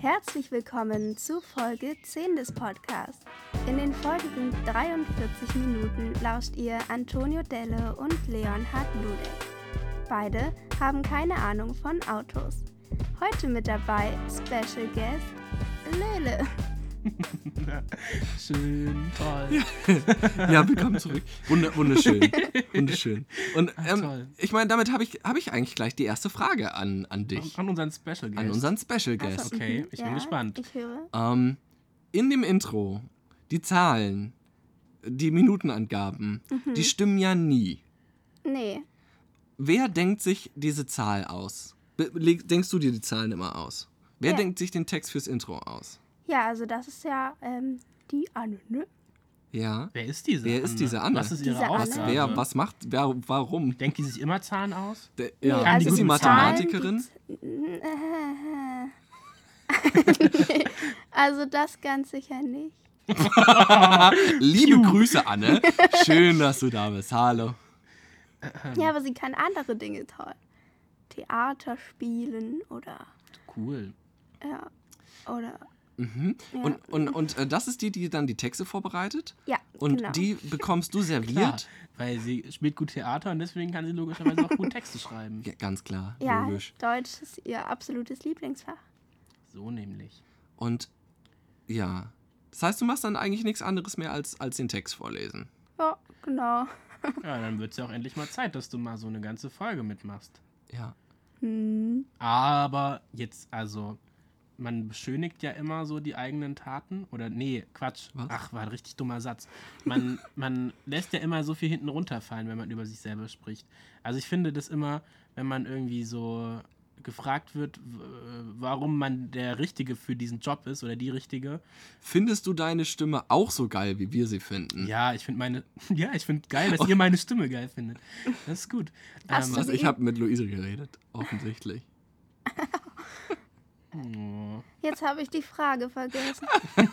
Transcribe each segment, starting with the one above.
Herzlich willkommen zu Folge 10 des Podcasts. In den folgenden 43 Minuten lauscht ihr Antonio Delle und Leonhard Ludek. Beide haben keine Ahnung von Autos. Heute mit dabei Special Guest Lele. Schön, toll. Ja, willkommen zurück. Wunder, wunderschön. Wunderschön. Und Ach, ähm, toll. ich meine, damit habe ich, hab ich eigentlich gleich die erste Frage an, an dich, An unseren Special Guest. an unseren Special Guest. Achso, Okay, ich bin gespannt. Ich höre. Ähm, in dem Intro, die Zahlen, die Minutenangaben, Mhm. die stimmen ja nie. Nee, Wer denkt sich diese Zahl aus? Denkst du dir die Zahlen immer aus? Wer Ja. denkt sich den Text fürs Intro aus? Ja, also das ist ja ähm, die Anne, ne? Ja. Wer ist diese Wer ist diese Anne? Was ist ihre Diese Anne? Aufgabe? Wer, was macht, wer, warum? Denkt die sich immer Zahlen aus? Der, Nee, ja. Kann die ist sie guten Mathematikerin? Zahlen, also das ganz sicher nicht. Liebe Grüße, Anne. Schön, dass du da bist. Hallo. Ja, aber sie kann andere Dinge toll. Theater spielen oder Cool. ja, oder Mhm. Ja. Und, und, und äh, das ist die, die dann die Texte vorbereitet? ja, Und genau. die bekommst du Klar, serviert? weil sie spielt gut Theater und deswegen kann sie logischerweise auch gut Texte schreiben. Ja, ganz klar, ja, logisch. Deutsch ist ihr absolutes Lieblingsfach. So nämlich. Und ja, das heißt, du machst dann eigentlich nichts anderes mehr als, als den Text vorlesen. Ja, genau. Ja, dann wird es ja auch endlich mal Zeit, dass du mal so eine ganze Folge mitmachst. Ja. Hm. Aber jetzt, also, man beschönigt ja immer so die eigenen Taten. Oder nee, Quatsch. Was? Ach, war ein richtig dummer Satz. Man, man lässt ja immer so viel hinten runterfallen, wenn man über sich selber spricht. Also ich finde das immer, wenn man irgendwie so gefragt wird, warum man der Richtige für diesen Job ist oder die Richtige. Findest du deine Stimme auch so geil, wie wir sie finden? Ja, ich finde meine, ja, ich finde geil, dass ihr meine Stimme geil findet. Das ist gut. Hast Ähm, sie- Ich habe mit Luise geredet, offensichtlich. Jetzt habe ich die Frage vergessen.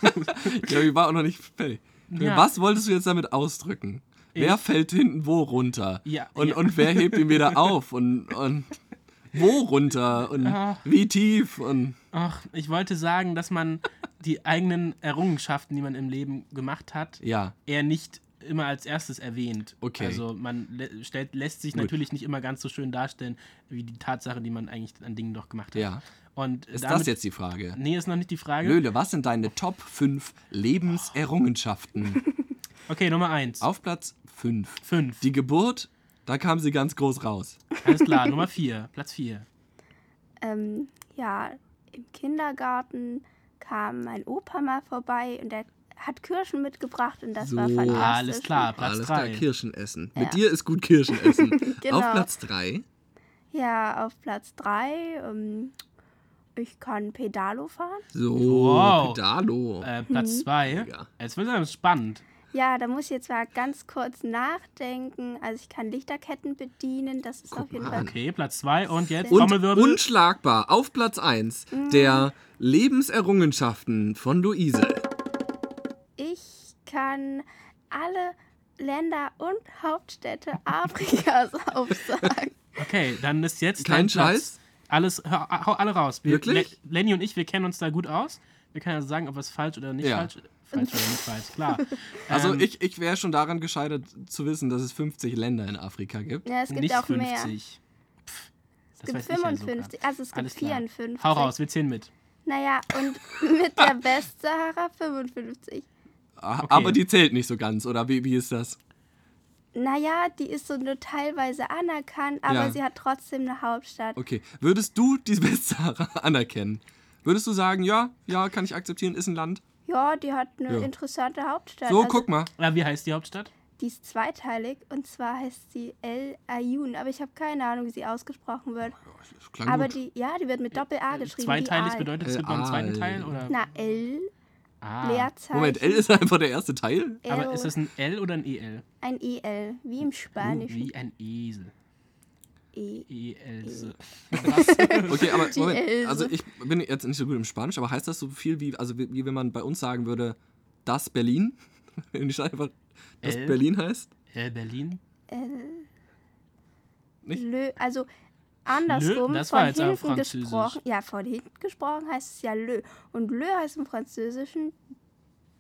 Ja, ich war auch noch nicht fertig. Ja. Was wolltest du jetzt damit ausdrücken? Wer Ich- fällt hinten wo runter? Ja, und, ja. und wer hebt ihn wieder auf? Und, und wo runter? Und Ah. wie tief? Und Ach, ich wollte sagen, dass man die eigenen Errungenschaften, die man im Leben gemacht hat, ja, eher nicht immer als erstes erwähnt. Okay. Also man lä stellt, lässt sich Gut. natürlich nicht immer ganz so schön darstellen, wie die Tatsache, die man eigentlich an Dingen doch gemacht hat. ja. Und Ist damit, das jetzt die Frage? Nee, ist noch nicht die Frage. Löhle, was sind deine Top 5 Lebenserrungenschaften? Okay, Nummer eins. Auf Platz 5. Fünf. Die Geburt, da kam sie ganz groß raus. Alles klar, Nummer vier. Platz vier. Ähm, ja, im Kindergarten kam mein Opa mal vorbei und der hat Kirschen mitgebracht und das So. war fantastisch. Alles klar, Platz Alles drei. klar, Kirschen essen. Ja. Mit dir ist gut Kirschen essen. Genau. Auf Platz 3. Ja, auf Platz 3, ähm, ich kann Pedalo fahren. So, Wow. Pedalo. Äh, Platz zwei. Ja. Jetzt wird es spannend. Ja, da muss ich jetzt mal ganz kurz nachdenken. Also ich kann Lichterketten bedienen, das ist auf jeden Fall. an. Okay, Platz zwei und jetzt Und Trommelwirbel. unschlagbar auf Platz 1 Mhm. der Lebenserrungenschaften von Luise. Ich kann alle Länder und Hauptstädte Afrikas aufsagen. Okay, dann ist jetzt Kein dein Platz. Scheiß? Alles, hör, hau alle raus. Wir, Wirklich? Le Lenny und ich, wir kennen uns da gut aus. Wir können also sagen, ob es falsch oder nicht Ja. falsch Falsch oder nicht falsch, klar. Also Ähm, ich, ich wäre schon daran gescheitert zu wissen, dass es 50 Länder in Afrika gibt. Ja, es gibt nicht auch 50. mehr. Pff, Es gibt weiß ich ja sogar. 55, also es gibt Alles klar. 54. Hau raus, wir zählen mit. Naja, und mit der Westsahara 55. Ah, Okay. Aber die zählt nicht so ganz, oder wie, wie ist das? Naja, die ist so nur teilweise anerkannt, aber Ja. sie hat trotzdem eine Hauptstadt. Okay. Würdest du die Westsahara anerkennen? Würdest du sagen, ja, ja, kann ich akzeptieren, ist ein Land? Ja, die hat eine Ja. interessante Hauptstadt. So, also, guck mal. Ja, wie heißt die Hauptstadt? Die ist zweiteilig und zwar heißt sie El Ayun, aber ich habe keine Ahnung, wie sie ausgesprochen wird. Das klang Aber gut. die, ja, die wird mit Doppel-A geschrieben. Zweiteilig wie Aal. bedeutet, es Äh, gibt noch einen zweiten. Teil? Oder? Na, El, ah. Leerzeichen. Moment, L ist einfach der erste Teil? Aber El, ist das ein L oder ein EL? ein EL, wie im Spanischen. Wie ein Esel. E. EL. Okay, aber Moment, Else. also ich bin jetzt nicht so gut im Spanisch, aber heißt das so viel wie, also wie, wie wenn man bei uns sagen würde, das Berlin? Wenn die Stadt einfach das El? Berlin heißt? El Berlin? El, Nicht? Lö, also andersrum, das war von hinten gesprochen. Ja, von hinten gesprochen heißt es ja le. Und le heißt im Französischen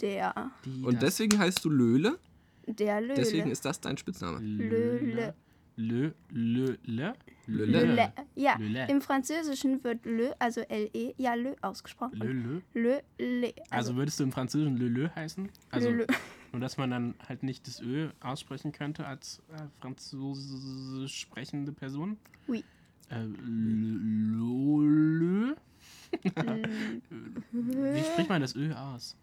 der. Die, Und deswegen heißt du Löhle. Der Löle. Deswegen ist das dein Spitzname. Löle. Lö, lö, lö, Löle. Le. Ja, Le. im Französischen wird le, also le, ja le ausgesprochen. lö, lö. Le, le. Also würdest du im Französischen le, lö heißen? Also, le, le. nur dass man dann halt nicht das Ö aussprechen könnte als äh, französisch sprechende Person? Oui. Äh, lö, Wie spricht man das Ö aus?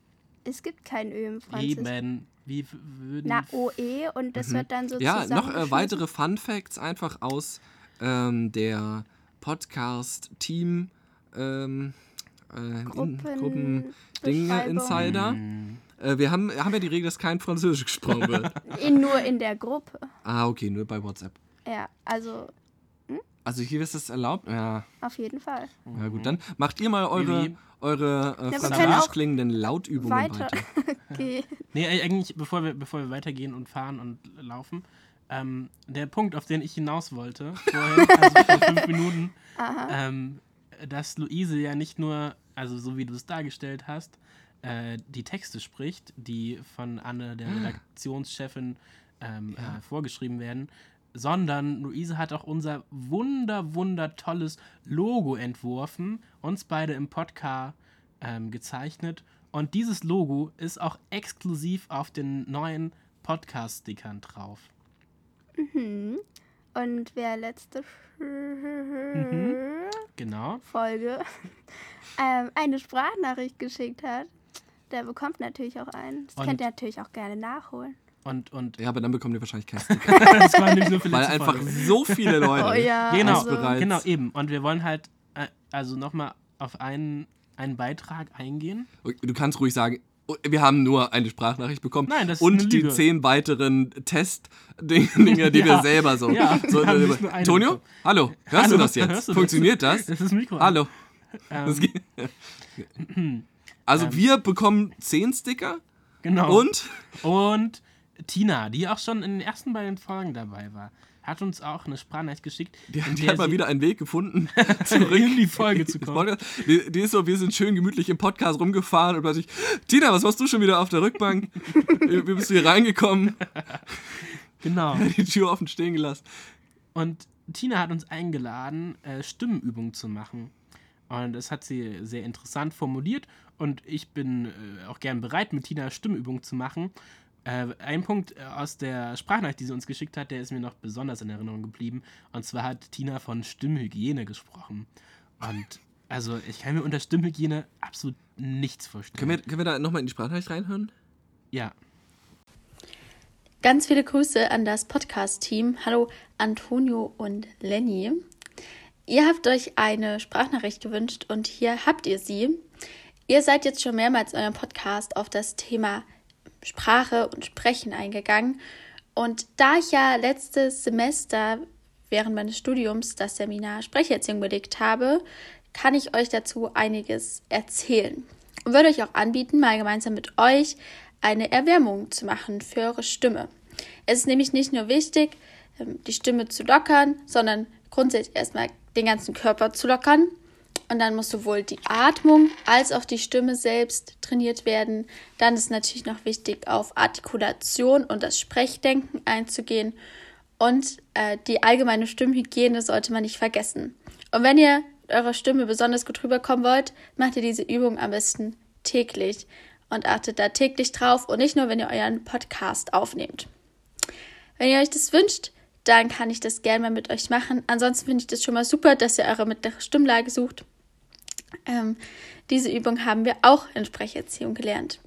Es gibt kein Ö im Französischen. Eben. Wie würden. Na, OE und das wird dann so Mhm. Ja, noch äh, weitere Fun Facts einfach aus ähm, der Podcast-Team ähm, äh, Gruppen, Gruppen Dinge. Insider. Hm, Äh, wir haben, haben ja die Regel, dass kein Französisch gesprochen wird. In, nur in der Gruppe. ah, okay, nur bei WhatsApp. Ja, also Also hier ist das erlaubt? Ja, auf jeden Fall. ja gut, dann macht ihr mal eure, eure äh, französisch klingenden Lautübungen Weiter. weiter. Okay. Nee, eigentlich, bevor wir, bevor wir weitergehen und fahren und laufen, ähm, der Punkt, auf den ich hinaus wollte, vorhin, also vor fünf Minuten, ähm, dass Luise ja nicht nur, also so wie du es dargestellt hast, äh, die Texte spricht, die von Anne, der Redaktionschefin, ähm, äh, vorgeschrieben werden, sondern Luise hat auch unser wunder, wunder tolles Logo entworfen, uns beide im Podcast ähm, gezeichnet. Und dieses Logo ist auch exklusiv auf den neuen Podcast-Stickern drauf. Und wer letzte Genau. Folge ähm, eine Sprachnachricht geschickt hat, der bekommt natürlich auch einen. Das Und- könnt ihr natürlich auch gerne nachholen. Und, und Ja, aber dann bekommt ihr wahrscheinlich keinen Sticker, das war nämlich nur für weil einfach Folge. so viele Leute. Oh ja. Genau, also, bereit. genau, eben. Und wir wollen halt äh, also nochmal auf einen, einen Beitrag eingehen. Du kannst ruhig sagen, oh, wir haben nur eine Sprachnachricht bekommen. Nein, das ist eine Und die zehn weiteren Testdinge, die wir Ja. selber so. Ja, so wir haben nicht nur eine Tonio? bekommen. Hallo, hörst Hallo, du das jetzt? hörst du? Funktioniert das? Das ist das Mikro. Hallo. Ähm. Also wir bekommen zehn Sticker genau. und Und Tina, die auch schon in den ersten beiden Folgen dabei war, hat uns auch eine Sprachnachricht geschickt. die, die hat mal wieder einen Weg gefunden, zurück in die Folge zu kommen. Die, die ist so, wir sind schön gemütlich im Podcast rumgefahren und plötzlich, Tina, was machst du schon wieder auf der Rückbank? wie wie bist du hier reingekommen? Genau. Die Tür offen stehen gelassen. Und Tina hat uns eingeladen, äh, Stimmenübungen zu machen. Und das hat sie sehr interessant formuliert. Und ich bin äh, auch gern bereit, mit Tina Stimmübungen zu machen. Äh, ein Punkt äh, aus der Sprachnachricht, die sie uns geschickt hat, der ist mir noch besonders in Erinnerung geblieben. Und zwar hat Tina von Stimmhygiene gesprochen. Und also ich kann mir unter Stimmhygiene absolut nichts vorstellen. Können wir, können wir da nochmal in die Sprachnachricht reinhören? ja. Ganz viele Grüße an das Podcast-Team. Hallo Antonio und Lenny. Ihr habt euch eine Sprachnachricht gewünscht und hier habt ihr sie. Ihr seid jetzt schon mehrmals in eurem Podcast auf das Thema Sprache und Sprechen eingegangen. Und da ich ja letztes Semester während meines Studiums das Seminar Sprecherziehung belegt habe, kann ich euch dazu einiges erzählen. Und würde euch auch anbieten, mal gemeinsam mit euch eine Erwärmung zu machen für eure Stimme. Es ist nämlich nicht nur wichtig, ähm, die Stimme zu lockern, sondern grundsätzlich erstmal den ganzen Körper zu lockern. Und dann muss sowohl die Atmung als auch die Stimme selbst trainiert werden. Dann ist natürlich noch wichtig, auf Artikulation und das Sprechdenken einzugehen. Und äh, die allgemeine Stimmhygiene sollte man nicht vergessen. Und wenn ihr eurer Stimme besonders gut rüberkommen wollt, macht ihr diese Übung am besten täglich und achtet da täglich drauf und nicht nur, wenn ihr euren Podcast aufnehmt. Wenn ihr euch das wünscht, dann kann ich das gerne mal mit euch machen. Ansonsten finde ich das schon mal super, dass ihr eure mittlere Stimmlage sucht. Ähm, diese Übung haben wir auch in Sprecherziehung gelernt.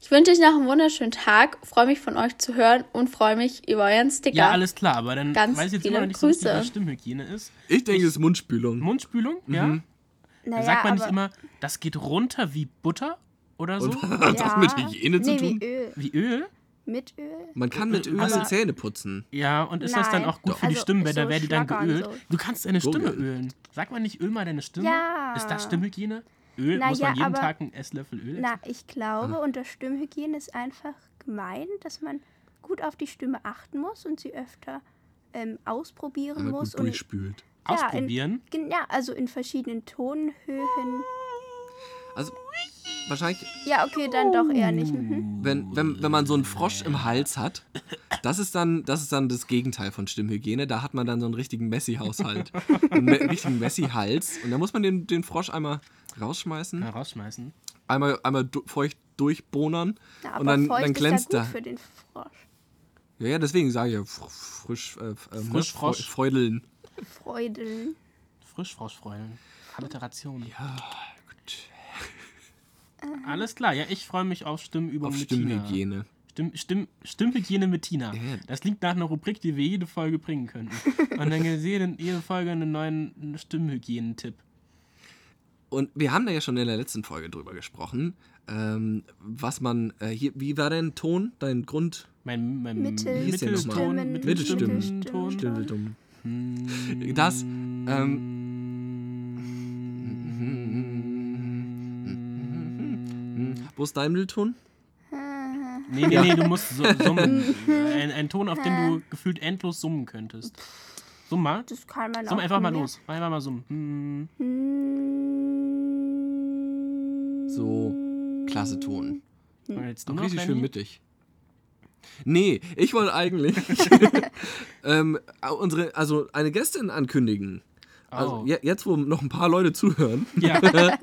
Ich wünsche euch noch einen wunderschönen Tag, freue mich von euch zu hören und freue mich über euren Sticker. Ja, alles klar, aber dann Ganz weiß ich jetzt immer noch nicht Grüße. was Stimmhygiene ist. Ich denke, das ist Mundspülung. Mundspülung, ja. Naja, Sagt man nicht immer, das geht runter wie Butter oder so? Hat das ja, mit Hygiene zu nee, tun? Wie Öl. wie Öl? Mit Öl. Man kann mit Öl Aber- Zähne putzen. Ja, und ist das dann Nein. auch gut Doch. für die Also, Stimmbänder, so wer die dann geölt? so. Du kannst deine Stimme geölt. ölen. Sagt man nicht, öl mal deine Stimme? Ja. Ist das Stimmhygiene? Öl? Na Muss ja, man jeden aber- Tag einen Esslöffel Öl essen? Na, ich glaube, Ah. unter Stimmhygiene ist einfach gemeint, dass man gut auf die Stimme achten muss und sie öfter ähm, ausprobieren Einmal muss. gut Und durchspült. Ausprobieren? Ja, in, ja, also in verschiedenen Tonhöhen. Also wahrscheinlich, Ja, okay, dann doch eher nicht. Mhm. wenn, wenn, wenn man so einen Frosch im Hals hat, das ist dann das, ist dann das Gegenteil von Stimmhygiene. Da hat man dann so einen richtigen Messi-Haushalt. einen me richtigen Messi-Hals. Und da muss man den, den Frosch einmal rausschmeißen, Na, rausschmeißen. einmal, einmal du feucht durchbohnern Ja, aber und dann, feucht dann glänzt ist ja da. für den Frosch. Ja, ja, deswegen sage ich ja fr- frisch, äh, ähm, ne, Frischfrosch. Freu- Freudeln. Freudeln. Frischfroschfreulen. Alliteration. Ja. Alles klar, ja, ich freue mich auf Stimmübung Auf mit Tina. Stimmhygiene. Stimm, Stimm, Stimmhygiene mit Tina. Das klingt nach einer Rubrik, die wir jede Folge bringen könnten. Und dann gibt es jede, Folge einen neuen Stimmhygienentipp. Und wir haben da ja schon in der letzten Folge drüber gesprochen, ähm, was man, äh, hier, wie war dein Ton, dein Grund, Mein, mein Mittel- nochmal? Mittelston, Mittelstimmen. Mittelstimmenton. Stimmeldumm. Hm. Das, ähm, wo ist dein Mittelton? Nee, nee, nee, du musst so, summen. ein, ein Ton, auf den du gefühlt endlos summen könntest. Summ mal. Das kann man Summ auch. einfach mal los. Einfach mal summen. Hm. So, klasse Ton. Und jetzt Auch noch, richtig schön mittig. Nee, ich wollte eigentlich ähm, unsere, also eine Gästin ankündigen. Also Oh. je- jetzt, wo noch ein paar Leute zuhören. Ja,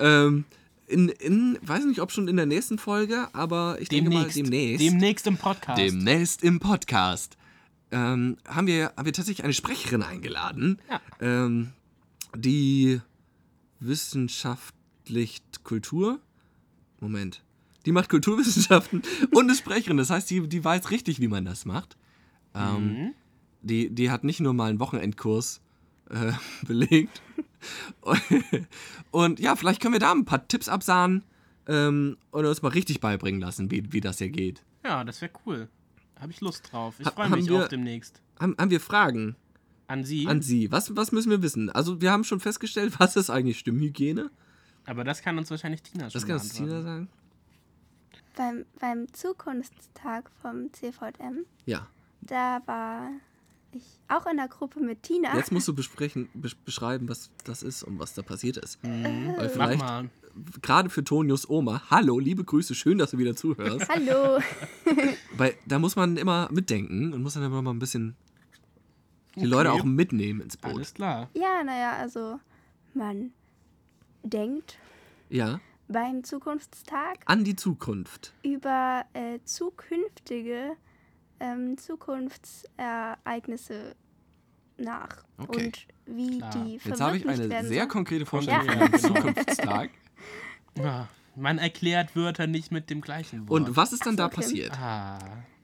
Ähm, in, in, weiß nicht, ob schon in der nächsten Folge, aber ich denke mal demnächst. demnächst. Demnächst im Podcast. Demnächst im Podcast ähm, haben, wir, haben wir tatsächlich eine Sprecherin eingeladen, Ja. ähm, die wissenschaftlich Kultur. Moment. Die macht Kulturwissenschaften und ist Sprecherin. Das heißt, die, die weiß richtig, wie man das macht. Ähm, Mhm. die, die hat nicht nur mal einen Wochenendkurs äh, belegt. und ja, vielleicht können wir da ein paar Tipps absahen ähm, und uns mal richtig beibringen lassen, wie, wie das hier geht. Ja, das wäre cool. Habe ich Lust drauf. Ich Ha- freue mich wir- auf demnächst. Haben, haben wir Fragen An Sie. an Sie? Was, was müssen wir wissen? Also, wir haben schon festgestellt, was ist eigentlich Stimmhygiene? Aber das kann uns wahrscheinlich Tina schon Das kann uns Tina sagen. Beim, beim Zukunftstag vom CVM, Ja. da war ich auch in der Gruppe mit Tina. Jetzt musst du besprechen, besch beschreiben, was das ist und was da passiert ist. Weil Mach vielleicht, mal. gerade für Tonius Oma, hallo, liebe Grüße, schön, dass du wieder zuhörst. Hallo. Weil da muss man immer mitdenken und muss dann immer mal ein bisschen die Okay. Leute auch mitnehmen ins Boot. Alles klar. Ja, naja, also man denkt Ja, beim Zukunftstag an die Zukunft. über äh, zukünftige ähm, Zukunftsereignisse nach Okay. und wie Klar. die Jetzt habe ich eine werden sehr sollen. konkrete Vorstellung Ja. von einem Zukunftstag. Ja, man erklärt Wörter nicht mit dem gleichen Wort. Und was ist dann so, da okay. passiert? Ah.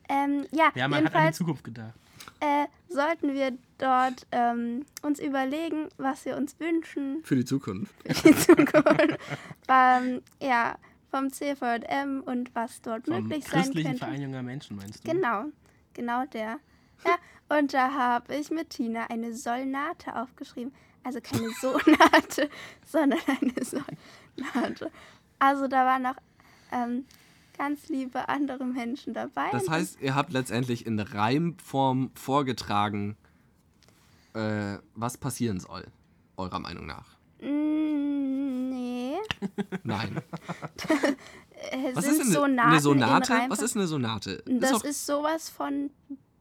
Ähm, ja, Ja, man hat an die Zukunft gedacht. äh, sollten wir dort ähm, uns überlegen, was wir uns wünschen Für die Zukunft. für die Zukunft. beim, ja, vom CVM und was dort Vom möglich sein christlichen könnte. Verein junger Menschen, meinst du? Genau, genau der. Ja, und da habe ich mit Tina eine Solnate aufgeschrieben. Also keine Sonate, sondern eine Solnate. Also da waren noch ähm, ganz liebe andere Menschen dabei. Das heißt, ihr habt letztendlich in Reimform vorgetragen, äh, was passieren soll, eurer Meinung nach. Mm, nee. Nein. Was sind ist denn Sonaten eine in Sonate? Was ist eine Sonate? Das doch- ist sowas von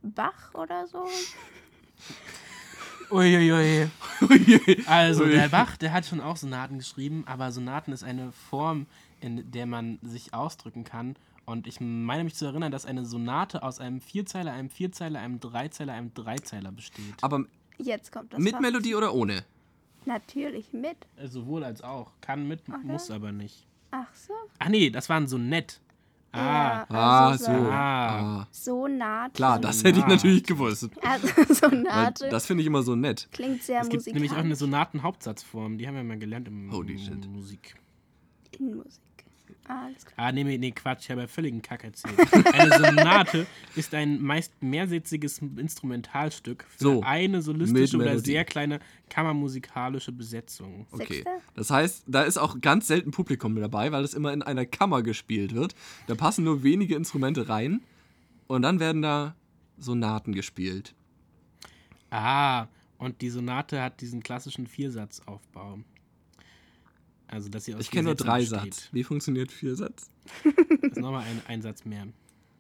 Bach oder so. Uiuiui. Also, der Bach, der hat schon auch Sonaten geschrieben, aber Sonaten ist eine Form, in der man sich ausdrücken kann. Und ich meine mich zu erinnern, dass eine Sonate aus einem Vierzeiler, einem Vierzeiler, einem Dreizeiler, einem Dreizeiler besteht. Aber Jetzt kommt das. mit Fach. Melodie oder ohne? Natürlich mit. Sowohl als auch. Kann mit, muss aber nicht. Ach so. Ach nee, das war ein Sonett. Ah, Ja, Ah, also so. Ah. Ah. Sonate. Klar, das hätte ich natürlich gewusst. Also Weil Sonate das finde ich immer so nett. klingt sehr es gibt musikalisch. nämlich auch eine Sonatenhauptsatzform. Die haben wir mal gelernt im Holy shit. Musik. in Musik. Ah, alles klar. Ah, nee, nee, nee, Quatsch, ich habe ja völligen Kack erzählt. Eine Sonate ist ein meist mehrsätziges Instrumentalstück für So, eine solistische oder sehr kleine kammermusikalische Besetzung. Okay. Das heißt, da ist auch ganz selten Publikum mit dabei, weil es immer in einer Kammer gespielt wird. Da passen nur wenige Instrumente rein und dann werden da Sonaten gespielt. Ah, Und die Sonate hat diesen klassischen Viersatzaufbau. Also, dass sie aus Ich vier kenne nur drei besteht. Satz. Wie funktioniert Viersatz? Das ist nochmal ein, ein Satz mehr.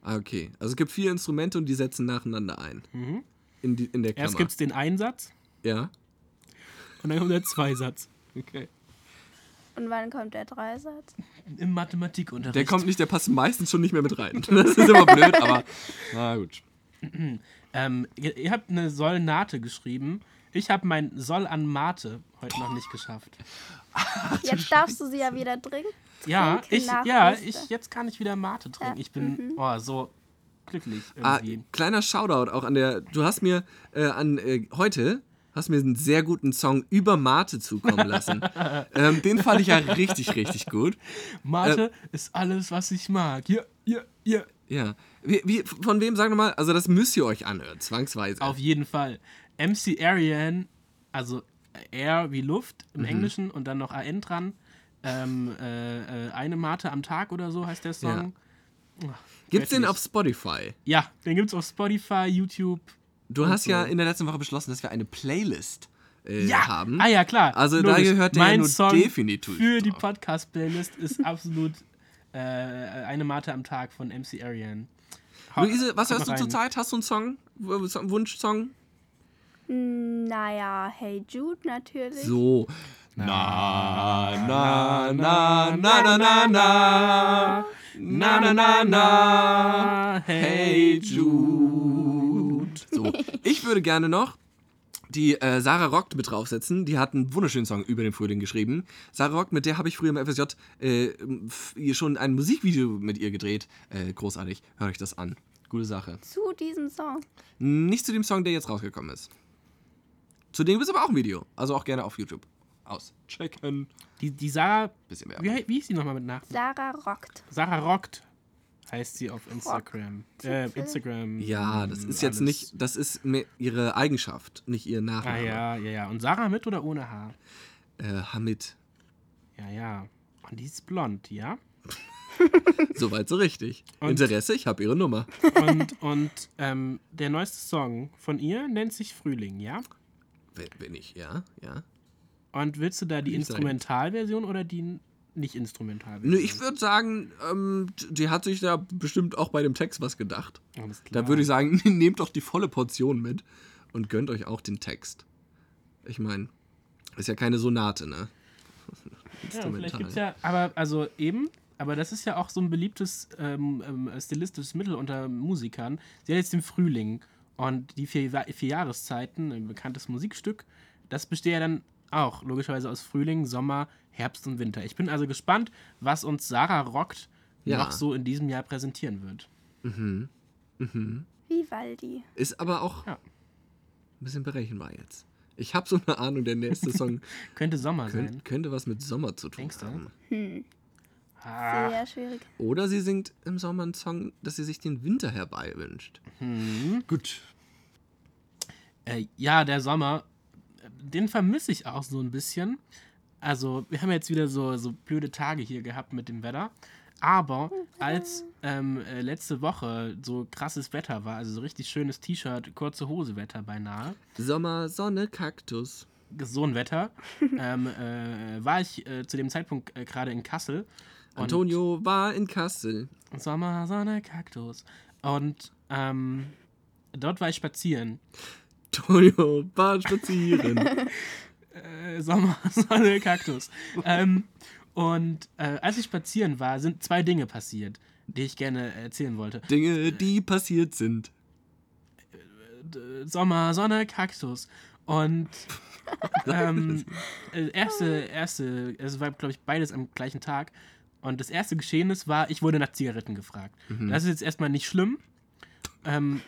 Ah, okay. Also es gibt vier Instrumente und die setzen nacheinander ein. In, die, in der Kammer. Erst gibt es den Einsatz ja. und dann kommt der Zweisatz. Okay. Und wann kommt der Dreisatz? Im Mathematikunterricht. Der kommt nicht, der passt meistens schon nicht mehr mit rein. Das ist immer blöd, aber na gut. Ähm, ihr, ihr habt eine Soll-Nate geschrieben. Ich habe mein Soll an Mate heute noch nicht geschafft. Jetzt darfst du sie ja wieder trinken. Ja, ich, ja, ich, jetzt kann ich wieder Mate trinken. Ja, Ich bin oh, so glücklich Ah, irgendwie. kleiner Shoutout auch an der. Du hast mir äh, an äh, heute hast mir einen sehr guten Song über Mate zukommen lassen. ähm, den fand ich ja richtig, richtig gut. Mate ist alles, was ich mag. Ja, ja, ja. Ja. Wie, wie, von wem, sagen wir mal, also das müsst ihr euch anhören, zwangsweise. Auf jeden Fall. MC Arian, also Air wie Luft im Englischen und dann noch AN dran. Ähm, äh, äh, eine Mate am Tag oder so heißt der Song. Gibt's den göttlich. auf Spotify? Ja, den gibt's auf Spotify, YouTube. Du hast ja so. in der letzten Woche beschlossen, dass wir eine Playlist äh, Ja, haben. ah ja, klar. Also da Logisch. gehört der ja mein nur Song definitiv Für die drauf. Podcast-Playlist ist absolut äh, eine Mate am Tag von MC Arian. Luise, was hörst du zurzeit? Hast du einen Song- Wunschsong? Naja, Hey Jude natürlich. So. Na, na, na, na, na, na, na. Na, na, na, na. Hey Jude. So. Ich würde gerne noch die äh, Sarah Rockt mit draufsetzen. Die hat einen wunderschönen Song über den Frühling geschrieben. Sarah Rockt, mit der habe ich früher im FSJ äh, schon ein Musikvideo mit ihr gedreht. Äh, großartig. Hört euch das an. Gute Sache. Zu diesem Song. Nicht zu dem Song, der jetzt rausgekommen ist. Zu dem gibt es aber auch ein Video. Also auch gerne auf YouTube. Auschecken. Die, die Sarah, Bisschen wie, mehr. he- wie hieß die nochmal mit Nachnamen? Sarah rockt. Sarah Rockt heißt sie auf Instagram. Äh. Instagram. Ja, das ist jetzt alles. nicht, das ist mehr ihre Eigenschaft, nicht ihr Ah Nachname. ja, ja, ja. Und Sarah mit oder ohne Haar? Äh, Hamid. Ja, ja. Und die ist blond, ja? Soweit so richtig. Und- Interesse, ich habe ihre Nummer. Und, und ähm, der neueste Song von ihr nennt sich Frühling, ja? Bin ich? Ja, ja. Und willst du da die. Instrumentalversion oder die nicht Instrumentalversion? Nö, ich würde sagen, ähm, die hat sich da bestimmt auch bei dem Text was gedacht. Da würde ich sagen, nehmt doch die volle Portion mit und gönnt euch auch den Text. Ich meine, ist ja keine Sonate, ne? Ja, vielleicht gibt's ja, aber also eben, aber das ist ja auch so ein beliebtes ähm, ähm, stilistisches Mittel unter Musikern. Sie hat jetzt den Frühling und die vier, vier Jahreszeiten, ein bekanntes Musikstück, das besteht ja dann auch logischerweise aus Frühling, Sommer, Herbst und Winter. Ich bin also gespannt, was uns Sarah Rockt Ja. noch so in diesem Jahr präsentieren wird. Vivaldi. Ist aber auch Ja. ein bisschen berechenbar jetzt. Ich habe so eine Ahnung, der nächste Song Könnte Sommer könnt, sein. könnte was mit Sommer zu tun Denkst du? haben. Ah, Sehr schwierig. Oder sie singt im Sommer einen Song, dass sie sich den Winter herbei wünscht. hm. Gut. Äh, ja, der Sommer, den vermisse ich auch so ein bisschen. Also, wir haben jetzt wieder so, so blöde Tage hier gehabt mit dem Wetter. Aber als ähm, äh, letzte Woche so krasses Wetter war, also so richtig schönes T-Shirt, kurze Hose Wetter beinahe, Sommer, Sonne, Kaktus. so ein Wetter, ähm, äh, war ich äh, zu dem Zeitpunkt äh, gerade in Kassel. Und Antonio war in Kassel. Sommer, Sonne, Kaktus. Und ähm, dort war ich spazieren. Antonio war spazieren. Äh, Sommer, Sonne, Kaktus. ähm, und äh, als ich spazieren war, sind zwei Dinge passiert, die ich gerne erzählen wollte. Dinge, die passiert sind. Äh, Sommer, Sonne, Kaktus. Und ähm, äh, erste, erste, es war, glaube ich, beides am gleichen Tag. Und das erste Geschehnis war, ich wurde nach Zigaretten gefragt. Das ist jetzt erstmal nicht schlimm. Ähm,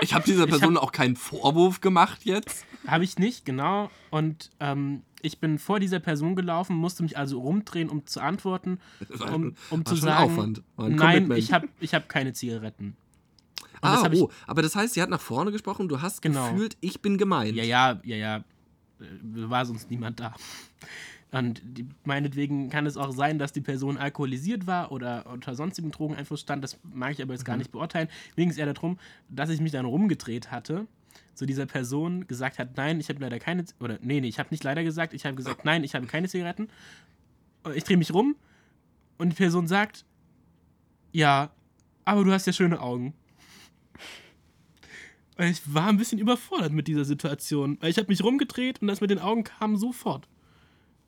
Ich habe dieser Person auch keinen Vorwurf gemacht jetzt. Habe ich nicht, genau. Und ähm, ich bin vor dieser Person gelaufen, musste mich also rumdrehen, um zu antworten, um, um zu sagen, nein, ich habe ich hab keine Zigaretten. Und das Ah, hab oh, aber das heißt, sie hat nach vorne gesprochen, du hast Genau. gefühlt, ich bin gemeint. Ja, ja, ja, ja, äh, war sonst niemand da. Und die, meinetwegen kann es auch sein, dass die Person alkoholisiert war oder unter sonstigen Drogeneinfluss stand. Das mag ich aber jetzt Mhm. gar nicht beurteilen. Mir ging es eher darum, dass ich mich dann rumgedreht hatte, so dieser Person gesagt hat, nein, ich habe leider keine, oder nee, nee, ich habe nicht leider gesagt, ich habe gesagt, nein, ich habe keine Zigaretten. Ich drehe mich rum und die Person sagt, ja, aber du hast ja schöne Augen. Und ich war ein bisschen überfordert mit dieser Situation, weil ich habe mich rumgedreht und das mit den Augen kam sofort.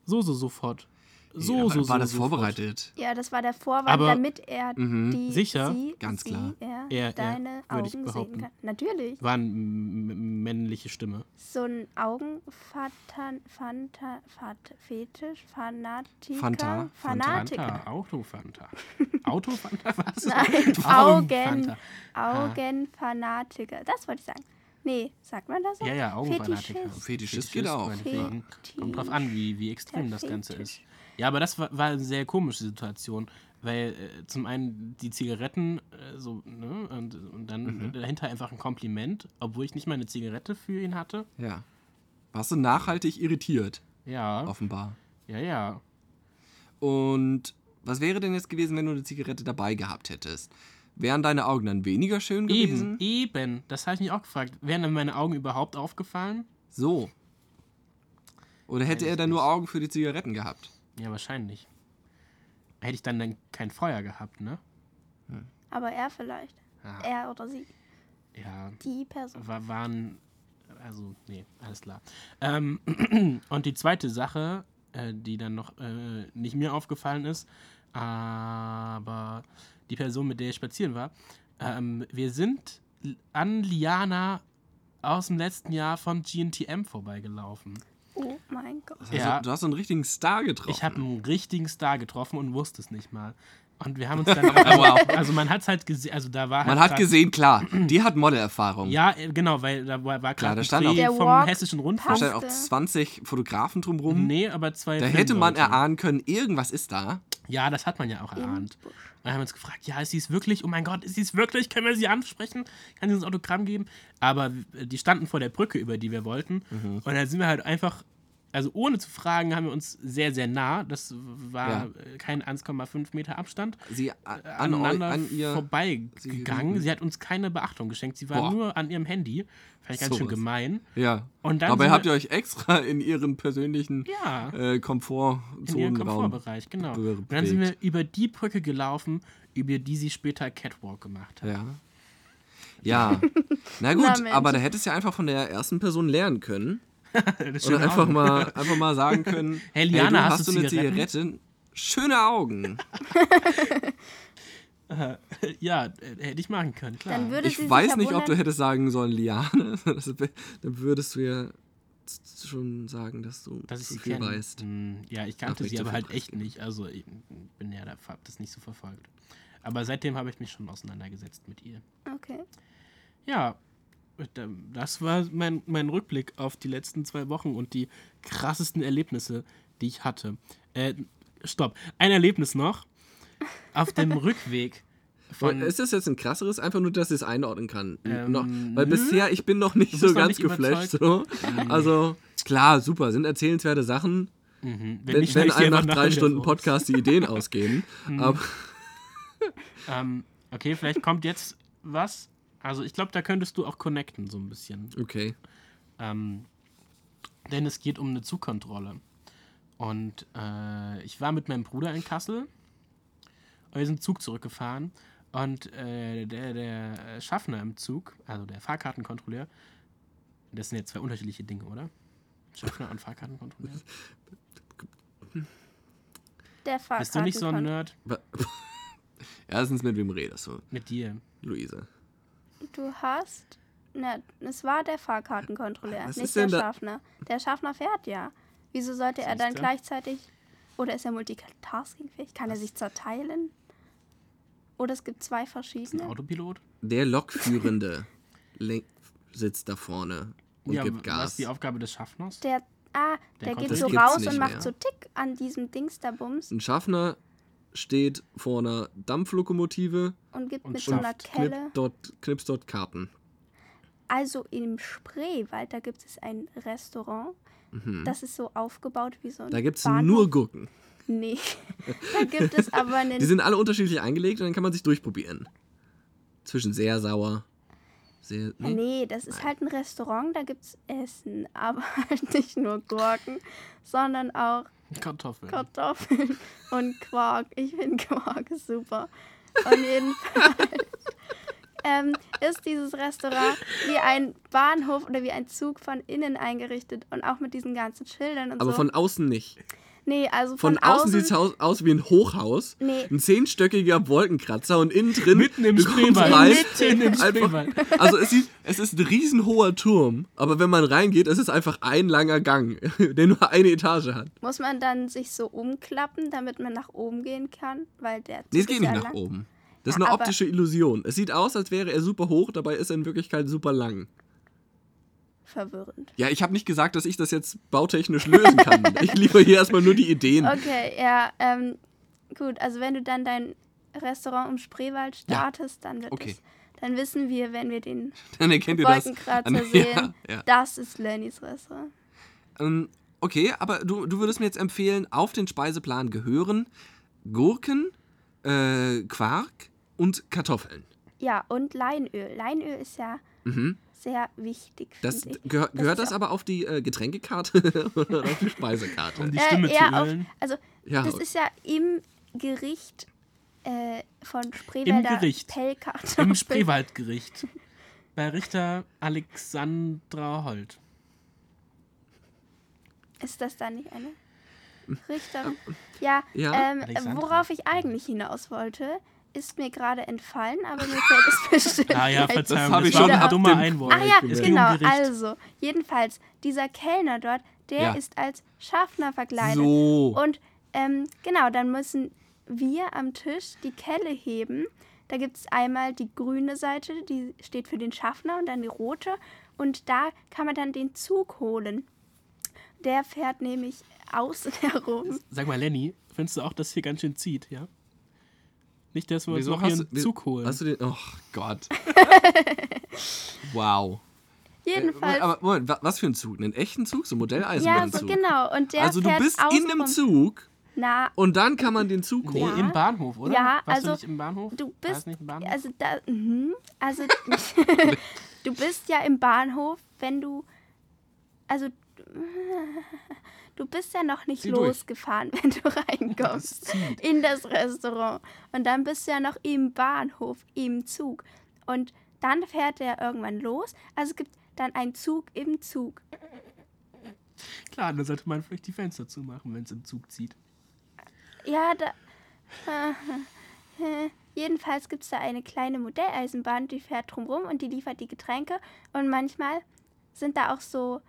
So, so, sofort. So, Ja, so, so. War das sofort. vorbereitet? Ja, das war der Vorwand, Aber- damit er die Sicher? sie, Ganz sie, klar. Er, Er- er, deine ich Augen sehen kann. Natürlich. War eine männliche Stimme. So ein Augenfatan, Fanta, Fetisch, Fanatiker, Fanta, Fanatiker. Fanta, Autofanta. Autofanta, was? Nein, Augen. Augenfanatiker. Das wollte ich sagen. Nee, sagt man das so? Ja, ja, Augenfanatiker. Fetischist. Fetischist geht auch. Fetisch. Kommt drauf an, wie, wie extrem das Ganze ist. Ja, aber das war, war eine sehr komische Situation, weil äh, zum einen die Zigaretten äh, so, ne, und, und dann Mhm. dahinter einfach ein Kompliment, obwohl ich nicht mal eine Zigarette für ihn hatte. Ja. Warst du nachhaltig irritiert, Ja, offenbar. ja, ja. Und was wäre denn jetzt gewesen, wenn du eine Zigarette dabei gehabt hättest? Wären deine Augen dann weniger schön gewesen? Eben, eben. Das habe ich mich auch gefragt. Wären dann meine Augen überhaupt aufgefallen? So. Oder hätte Weiß er dann nur. Augen für die Zigaretten gehabt? Ja, wahrscheinlich. Hätte ich dann, dann kein Feuer gehabt, ne? Aber er vielleicht. Ja. Er oder sie. Ja, Die Person. war, waren, also, nee, alles klar. Ähm, und die zweite Sache, äh, die dann noch äh, nicht mir aufgefallen ist, aber die Person, mit der ich spazieren war, ähm, wir sind an Liana aus dem letzten Jahr von GNTM vorbeigelaufen. Oh mein Gott. Also, Ja. Du hast einen richtigen Star getroffen. Ich habe einen richtigen Star getroffen und wusste es nicht mal. Und wir haben uns dann, also, also man hat es halt gesehen, also da war halt Man hat gesehen, klar, die hat Modelerfahrung. Ja, äh, genau, weil da war, war Klar, da stand auch- vom Walk Hessischen Da Rundfunk. standen auch Passte. 20 Fotografen drumrum. Nee, aber zwei Da hätte man erahnen können, irgendwas ist da. Ja, das hat man ja auch erahnt. Dann haben wir uns gefragt, ja, ist sie es wirklich? Oh mein Gott, ist sie es wirklich? Können wir sie ansprechen? Kann sie uns Autogramm geben? Aber die standen vor der Brücke, über die wir wollten. Mhm. Und dann sind wir halt einfach, also ohne zu fragen, haben wir uns sehr, sehr nah, das war Ja. äh, kein 1,5 Meter Abstand, Sie an, eu- aneinander an ihr. vorbeigegangen. Sie- Sie hat uns keine Beachtung geschenkt. Sie war Boah. nur an ihrem Handy. Fand ich ganz schön Sowas. gemein. Ja. Und dann Dabei habt ihr euch extra in ihren persönlichen Ja. äh, In ihrem Komfortzonenraum. Komfortbereich, genau. Und dann sind wir über die Brücke gelaufen, über die sie später Catwalk gemacht hat. Ja. Ja. Na gut, Na aber da hättest du ja einfach von der ersten Person lernen können. Und einfach Augen. mal, einfach mal sagen können: Hey, Liana, du hast hast du eine Zigaretten? Zigarette? Schöne Augen. ja, hätte ich machen können, klar. Dann würde sie Ich weiß nicht, ob du hättest sagen sollen, Liane. Dann würdest du ja schon sagen, dass du dass ich zu sie viel kenne. weißt. Hm, Ja, ich kannte sie aber halt echt nicht. Also ich bin ja da, hab das nicht so verfolgt. Aber seitdem habe ich mich schon auseinandergesetzt mit ihr. Okay. Ja, das war mein, mein Rückblick auf die letzten zwei Wochen und die krassesten Erlebnisse, die ich hatte. Äh, stopp, ein Erlebnis noch. Auf dem Rückweg von. ist das jetzt ein krasseres? Einfach nur, dass ich es einordnen kann. Ähm, noch, weil bisher, ich bin noch nicht so ganz nicht geflasht. So. Also, klar, super, sind erzählenswerte Sachen. Mhm, Wenn, wenn sie einem nach drei Stunden. Podcast die Ideen ausgehen. Aber Ähm, okay, vielleicht kommt jetzt was. Also ich glaube, da könntest du auch connecten so ein bisschen. okay. Ähm, denn es geht um eine Zugkontrolle. Und äh, ich war mit meinem Bruder in Kassel. Und wir sind Zug zurückgefahren. Und äh, der, der Schaffner im Zug, also der Fahrkartenkontrolleur, das sind jetzt zwei unterschiedliche Dinge, oder? Schaffner und Fahrkartenkontrolleur. Der Bist du nicht so ein Nerd Erstens, mit wem redest du, mit dir? Luise? Du hast. Ne, es war der Fahrkartenkontrolleur, Was nicht der Schaffner. Der Schaffner fährt ja. Wieso sollte er dann gleichzeitig. Oder ist er multitaskingfähig? Kann er sich zerteilen? Oder es gibt zwei Ist ein verschiedene? Autopilot? Der Lokführende sitzt da vorne und ja, gibt was Gas. ist die Aufgabe des Schaffners? Der, ah, Der der, geht so raus und macht mehr. so Tick an diesem Dings da Bums Ein Schaffner steht vor einer Dampflokomotive und gibt Und mit so einer Kelle. knippt dort, knipst dort Karten. Also im Spreewald, da gibt es ein Restaurant. Das ist so aufgebaut wie so ein. Mhm. Da gibt es nur Gurken. Nee. da gibt es aber einen. Die sind alle unterschiedlich eingelegt und dann kann man sich durchprobieren. Zwischen sehr sauer Sehr, Nee, nee das ist halt ein Restaurant, da gibt es Essen, aber halt nicht nur Gurken, sondern auch Kartoffeln. Kartoffeln und Quark. Ich finde Quark super. Und jedenfalls ähm, ist dieses Restaurant wie ein Bahnhof oder wie ein Zug von innen eingerichtet und auch mit diesen ganzen Schildern und Aber so. von außen nicht. Nee, also Von, von, außen sieht es aus, aus wie ein Hochhaus. Nee. Ein zehnstöckiger Wolkenkratzer und innen drin. Mitten im Spreewald. rein, Mitten im Spreewald. Also es, sieht, es ist ein riesenhoher Turm, aber wenn man reingeht, ist es einfach ein langer Gang, der nur eine Etage hat. Muss man dann sich so umklappen, damit man nach oben gehen kann? Weil der Zug Nee, es geht ist nicht nach lang. oben. Das ist eine optische Illusion. Es sieht aus, als wäre er super hoch, dabei ist er in Wirklichkeit super lang. Verwirrend. Ja, ich habe nicht gesagt, dass ich das jetzt bautechnisch lösen kann. ich liefere hier erstmal nur die Ideen. Okay, ja, ähm, gut. Also wenn du dann dein Restaurant im Spreewald startest, dann wird okay. es, dann wissen wir, wenn wir den Dann erkennt das. Wolkenkratzer an- sehen, Ja, ja. das ist Lennys Restaurant. Ähm, okay, aber du, du würdest mir jetzt empfehlen, auf den Speiseplan gehören Gurken, äh, Quark und Kartoffeln. Ja, und Leinöl. Leinöl ist ja sehr wichtig. Das, gehör, gehört das aber auf die äh, Getränkekarte oder auf die Speisekarte? Um die Äh, Stimme eher zu auf, ölen. also Ja. das ist ja im Gericht äh, von Im Spreewälder Gericht. Pellkartoffeln. Im Spreewaldgericht. Bei Richter Alexandra Holt. Ist das dann nicht eine Richterin? Ja, Ja. Ähm, worauf ich eigentlich hinaus wollte, ist mir gerade entfallen, aber mir fällt es bestimmt Ah ja, Verzeihung, hab das ich war schon ein ab dummer dem- Einwurf. Ach ja, genau. Also, jedenfalls, dieser Kellner dort, der Ja. ist als Schaffner verkleidet. So. Und ähm, genau, dann müssen wir am Tisch die Kelle heben. Da gibt es einmal die grüne Seite, die steht für den Schaffner, und dann die rote. Und da kann man dann den Zug holen. Der fährt nämlich außen herum. Sag mal, Lenny, findest du auch, dass hier ganz schön zieht, ja? Nicht, dass wir uns Wieso noch hier einen du- Zug holen. Hast du den? Oh Gott. wow. Jedenfalls. Aber Moment, wa- was für ein Zug? Einen echten Zug? So ein ja, Modelleisenbahnzug? so genau. Und der also du bist in einem. Zug Na, und dann kann man den Zug nee, holen. Ja. im Bahnhof, oder? Ja, Warst also, du nicht im Bahnhof? du bist, nicht im Bahnhof? also da, mhm, also du bist ja im Bahnhof, wenn du, also du bist ja noch nicht Zieh durch. losgefahren, wenn du reinkommst Das in das Restaurant und dann bist du ja noch im Bahnhof, im Zug und dann fährt der irgendwann los, also es gibt dann einen Zug im Zug. Klar, dann sollte man vielleicht die Fenster zumachen, wenn es im Zug zieht. Ja, da. Jedenfalls gibt es da eine kleine Modelleisenbahn, die fährt drumrum und die liefert die Getränke. Und manchmal sind da auch so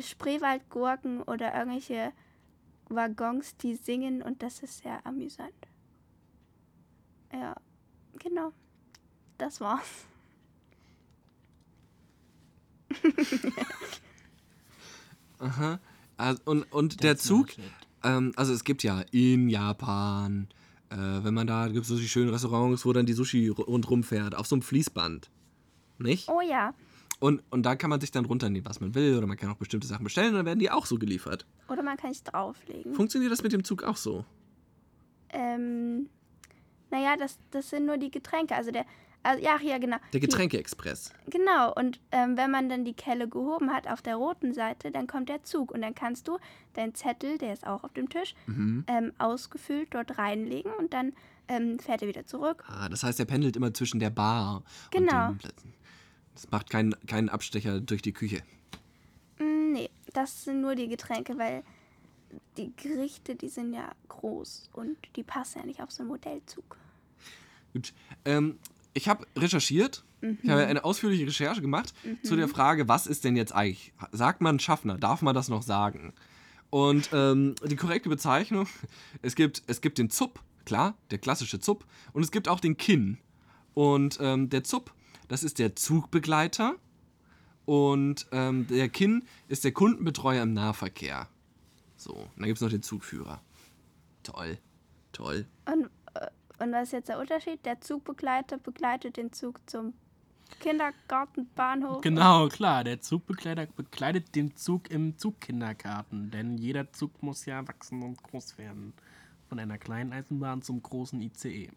Spreewaldgurken oder irgendwelche Waggons, die singen und das ist sehr amüsant. Ja, genau. Das war's. Aha. Also, und, und der Zug, ähm, also es gibt ja in Japan, äh, wenn man da, gibt es so die schönen Restaurants, wo dann die Sushi ru- rundrum fährt, auf so einem Fließband. Nicht? Oh ja. Und, und da kann man sich dann runternehmen, was man will, oder man kann auch bestimmte Sachen bestellen und dann werden die auch so geliefert. Oder man kann es drauflegen. Funktioniert das mit dem Zug auch so? ähm, naja, das, das sind nur die Getränke. Also der. Also, ja, ja, genau. Der Getränkeexpress. Genau, und ähm, wenn man dann die Kelle gehoben hat auf der roten Seite, dann kommt der Zug und dann kannst du deinen Zettel, der ist auch auf dem Tisch, Mhm. ähm, ausgefüllt dort reinlegen und dann ähm, fährt er wieder zurück. Ah, das heißt, er pendelt immer zwischen der Bar Genau. und den Plätzen. Das macht keinen, keinen Abstecher durch die Küche. Mm, nee, das sind nur die Getränke, weil die Gerichte, die sind ja groß und die passen ja nicht auf so einen Modellzug. Gut. Ähm, ich habe recherchiert. Ich Mhm. habe eine ausführliche Recherche gemacht zu der Frage, was ist denn jetzt eigentlich? Sagt man Schaffner? Darf man das noch sagen? Und ähm, die korrekte Bezeichnung, es gibt, es gibt den Zupp, klar, der klassische Zupp, und es gibt auch den Kinn. Und ähm, der Zupp, das ist der Zugbegleiter und ähm, der Kinn ist der Kundenbetreuer im Nahverkehr. So, und dann gibt es noch den Zugführer. Toll, toll. Und, äh, und was ist jetzt der Unterschied? Der Zugbegleiter begleitet den Zug zum Kindergarten, Bahnhof. Genau, klar. Der Zugbegleiter bekleidet den Zug im Zugkindergarten. Denn jeder Zug muss ja wachsen und groß werden. Von einer kleinen Eisenbahn zum großen ICE.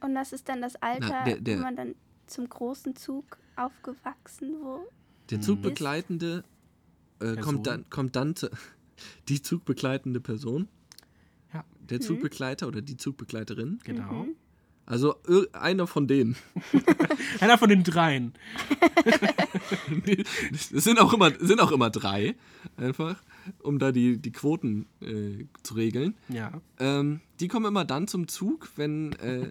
Und das ist dann das Alter, der- der- wo man dann zum großen Zug aufgewachsen, wo. Der Zugbegleitende äh, kommt dann, kommt dann zu, die zugbegleitende Person, Ja, der Zugbegleiter oder die Zugbegleiterin. genau. Also ir- einer von denen. Einer von den dreien. Es sind auch immer, sind auch immer drei, einfach, um da die, die Quoten äh, zu regeln. Ja. Ähm, die kommen immer dann zum Zug, wenn. Äh,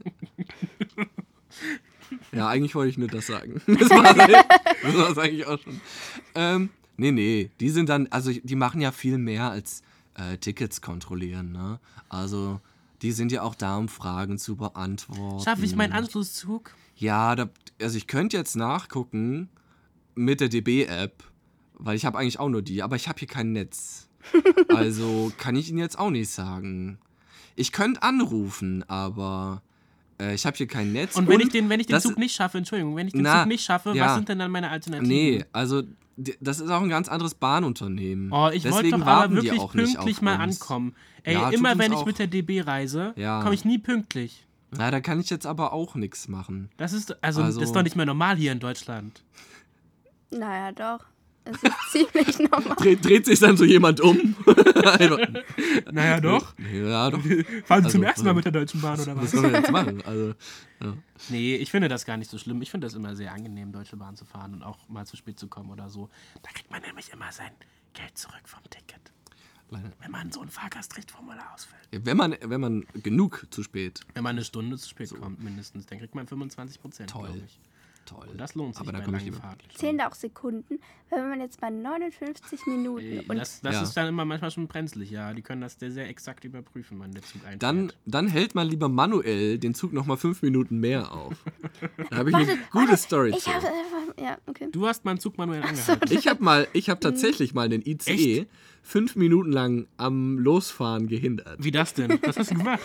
ja, eigentlich wollte ich nur das sagen. Das war das war's eigentlich auch schon. Ähm, nee, nee, die sind dann, also die machen ja viel mehr als äh, Tickets kontrollieren, ne? Also, die sind ja auch da, um Fragen zu beantworten. Schaffe ich meinen Anschlusszug? Ja, da, also ich könnte jetzt nachgucken mit der DB-App, weil ich habe eigentlich auch nur die, aber ich habe hier kein Netz. Also kann ich Ihnen jetzt auch nicht sagen. Ich könnte anrufen, aber äh, ich habe hier kein Netz. Und wenn ich den, wenn ich den Zug nicht schaffe, Entschuldigung, wenn ich den Na, Zug nicht schaffe, ja. was sind denn dann meine Alternativen? Nee, also das ist auch ein ganz anderes Bahnunternehmen. Oh, ich wollte doch aber wirklich pünktlich mal uns. ankommen. Ey, Ja, immer wenn ich auch. mit der DB reise, Ja. komme ich nie pünktlich. Na, da kann ich jetzt aber auch nichts machen. Das ist, also, Also- das ist doch nicht mehr normal hier in Deutschland. Naja, doch. Es ist ziemlich normal. Dreht, dreht sich dann so jemand um? Naja, doch. ja, doch. Fahren Sie Also, zum ersten Mal also- mit der Deutschen Bahn oder Was was? sollen wir jetzt machen? Also, ja. Nee, ich finde das gar nicht so schlimm. Ich finde das immer sehr angenehm, Deutsche Bahn zu fahren und auch mal zu spät zu kommen oder so. Da kriegt man nämlich immer sein Geld zurück vom Ticket. Leider. Wenn man so ein Fahrgastrechtformular ausfüllt. Ja, Wenn man, wenn man genug zu spät. Wenn man eine Stunde zu spät kommt, mindestens, dann kriegt man 25 Prozent, Toll. glaube ich. Toll. Und das lohnt sich Aber da bei komme ich langen lieber. Fahrten. Zählen da auch Sekunden, wenn man jetzt bei 59 Minuten Ey, und Das, das Ja. ist dann immer manchmal schon brenzlig, ja. Die können das sehr, sehr exakt überprüfen, wann der Zug einfährt. Dann, dann hält man lieber manuell den Zug noch mal fünf Minuten mehr auf. Da habe ich eine gute Story ich zu. habe ja okay. du hast meinen Zug manuell angehalten. Ich habe mal, ich habe tatsächlich mal den ICE fünf Minuten lang am Losfahren gehindert. Wie das denn? Was hast du gemacht?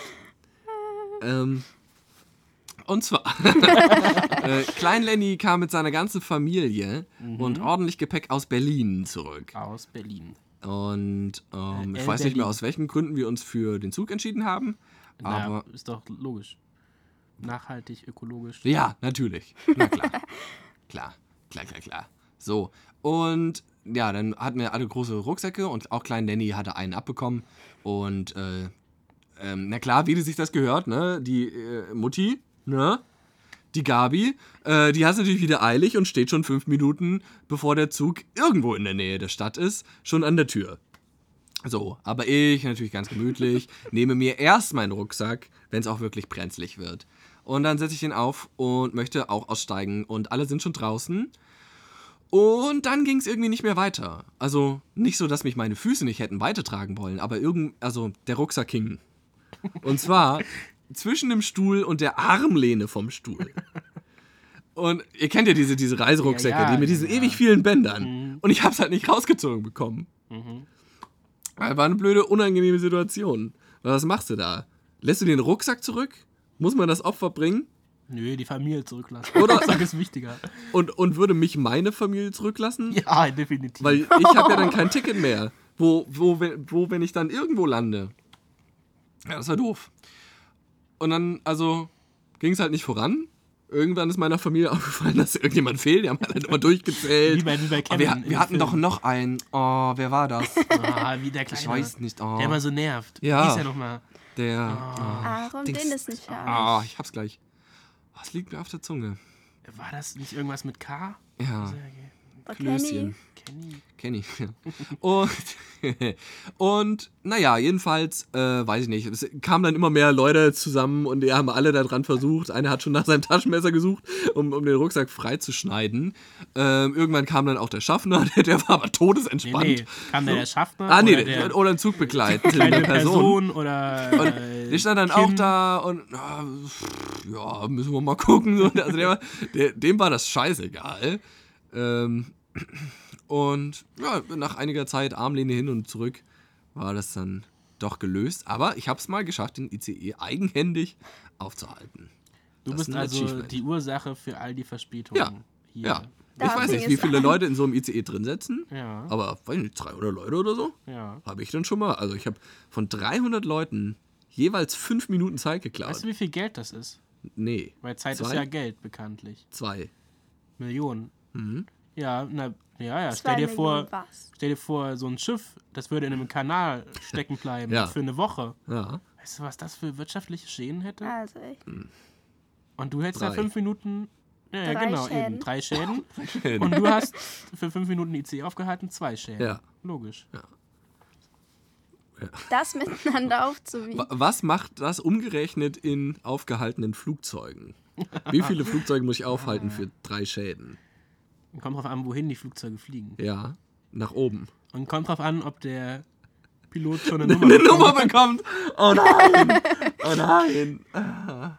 Ähm, und zwar, äh, Klein Lenny kam mit seiner ganzen Familie Mhm. und ordentlich Gepäck aus Berlin zurück. Aus Berlin. Und ähm, Äh, ich weiß nicht mehr, aus welchen Gründen wir uns für den Zug entschieden haben. Naja, Aber ist doch logisch. Nachhaltig, ökologisch. Ja, natürlich. Na klar. klar, klar, klar, klar. So, und ja, dann hatten wir alle große Rucksäcke und auch klein Lenny hatte einen abbekommen. Und äh, ähm, na klar, wie die sich das gehört, ne? Die äh, Mutti, ne? Die Gabi, äh, die hat natürlich wieder eilig und steht schon fünf Minuten, bevor der Zug irgendwo in der Nähe der Stadt ist, schon an der Tür. So, aber ich natürlich ganz gemütlich, nehme mir erst meinen Rucksack, wenn es auch wirklich brenzlig wird. Und dann setze ich ihn auf und möchte auch aussteigen und alle sind schon draußen. Und dann ging es irgendwie nicht mehr weiter. Also nicht so, dass mich meine Füße nicht hätten weitertragen wollen, aber irgend, also der Rucksack hing. Und zwar zwischen dem Stuhl und der Armlehne vom Stuhl. Und ihr kennt ja diese, diese Reiserucksäcke, Ja, ja, die mit diesen ja, ewig vielen Bändern. Und ich habe es halt nicht rausgezogen bekommen. War eine blöde, unangenehme Situation. Was machst du da? Lässt du den Rucksack zurück? Muss man das Opfer bringen? Nö, die Familie zurücklassen. Oder- Rucksack ist wichtiger. Und, und würde mich meine Familie zurücklassen? Ja, definitiv. Weil ich habe ja dann kein Ticket mehr. Wo, wo, wo, wenn ich dann irgendwo lande? Ja, das war doof. Und dann, also, ging es halt nicht voran. Irgendwann ist meiner Familie aufgefallen, dass irgendjemand fehlt. Die haben halt immer durchgezählt. Wie bei- wie bei Aber wir, wir hatten Film. doch noch einen. Oh, wer war das? ah, wie der Kleine. Ich weiß nicht. Oh, Der immer so nervt. Ja. Wie ist er nochmal? der. Warum Dings. den ist nicht? Ah, ich hab's gleich. Was liegt mir auf der Zunge? War das nicht irgendwas mit K? Ja, Oh, Klößchen. Kenny. Kenny. Und, und naja, jedenfalls, äh, weiß ich nicht, es kamen dann immer mehr Leute zusammen und die haben alle daran versucht. Einer hat schon nach seinem Taschenmesser gesucht, um, um den Rucksack freizuschneiden. Ähm, irgendwann kam dann auch der Schaffner, der, der war aber Nee, todesentspannt. nee. Kam der, der Schaffner? Ah, nee, oder der, der oder ein Zugbegleitende Person. Person, oder. äh, Der stand dann Kind? auch da und ah, ja, müssen wir mal gucken. So, Also der, war- der, dem war das scheißegal. Ähm, und ja, nach einiger Zeit Armlehne hin und zurück war das dann doch gelöst. Aber ich habe es mal geschafft, den ICE eigenhändig aufzuhalten. Du Das bist ist also die Ursache für all die Verspätungen. Ja, Hier. Ja. Da ich weiß nicht, wie viele. Leute in so einem ICE drin sitzen, Ja. aber weiß nicht, 300 Leute oder so ja. habe ich dann schon mal. Also ich habe von 300 Leuten jeweils fünf Minuten Zeit geklaut. Weißt du, wie viel Geld das ist? nee, Weil Zeit ist Zwei? ja Geld, bekanntlich. zwei. Millionen. Mhm. Ja, na, ja, ja. Stell dir vor, was. stell dir vor, so ein Schiff, das würde in einem Kanal stecken bleiben Ja. für eine Woche. Ja. Weißt du, was das für wirtschaftliche Schäden hätte? Also echt. Und du hättest da Drei. fünf Minuten. Ja, ja Drei genau, Schäden. eben. Drei Schäden. Und du hast für fünf Minuten IC aufgehalten, zwei Schäden. Ja. Logisch. Das miteinander aufzuwiegen. Wa- Was macht das umgerechnet in aufgehaltenen Flugzeugen? Wie viele Flugzeuge muss ich aufhalten für drei Schäden? Kommt drauf an, wohin die Flugzeuge fliegen. Ja, nach oben. Und kommt drauf an, ob der Pilot schon eine Nummer Eine bekommt. Nummer bekommt. Oh nein. Oh nein.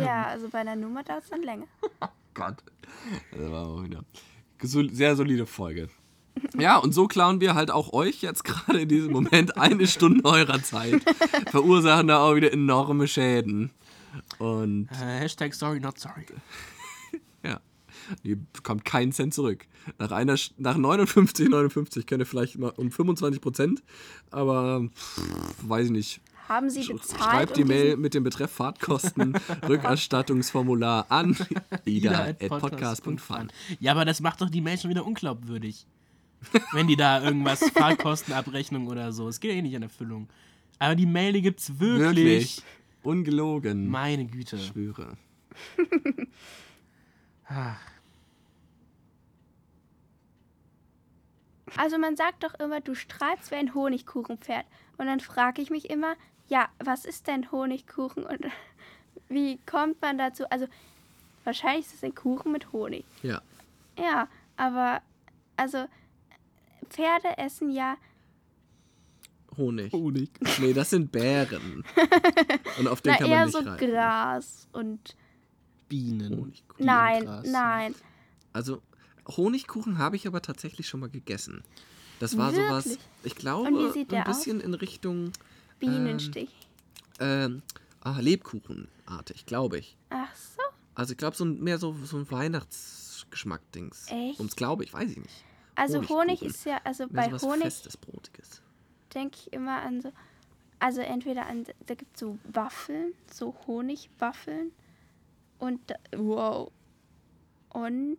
Ja, also bei einer Nummer dauert es dann länger. Gott. Das war auch wieder sehr solide Folge. Ja, und so klauen wir halt auch euch jetzt gerade in diesem Moment eine Stunde eurer Zeit. Verursachen da auch wieder enorme Schäden. Und Äh, Hashtag sorry, not sorry. Ja, ihr bekommt keinen Cent zurück. Nach, einer, nach 59, 59 könnt ihr vielleicht mal um 25 Prozent, aber pff, weiß ich nicht. Haben Sie bezahlt? Schreibt die Mail mit dem Betreff Fahrtkosten, Rückerstattungsformular an ida.podcast.fun. Ja, aber das macht doch die Mail schon wieder unglaubwürdig. Wenn die da irgendwas Fahrkostenabrechnung oder so. Es geht ja eh nicht an Erfüllung. Aber die Mail, die gibt's wirklich. Wirklich. Ungelogen. Meine Güte. Ich schwöre. Also man sagt doch immer, du strahlst wie ein Honigkuchenpferd. Und dann frage ich mich immer, ja, was ist denn Honigkuchen und wie kommt man dazu? Also wahrscheinlich ist es ein Kuchen mit Honig. Ja. Ja, aber also Pferde essen ja, Honig. Honig. Nee, das sind Bären. Und auf den na, kann man eher nicht so reiten. Gras und Bienen. Honigkuchen. nein, Gras. nein. Also, Honigkuchen habe ich aber tatsächlich schon mal gegessen. Das war sowas, Wirklich? ich glaube, ein der aus? bisschen in Richtung Bienenstich. ähm, ah, Lebkuchenartig, glaube ich. Ach so. Also ich glaube, so ein, mehr so, so ein Weihnachtsgeschmack-Dings. Echt? Ums glaube ich, weiß ich nicht. Also Honig ist ja, also Mehr bei so Honig Festes, Brotiges. denke ich immer an so, also entweder an, da gibt es so Waffeln, so Honigwaffeln und, wow, und.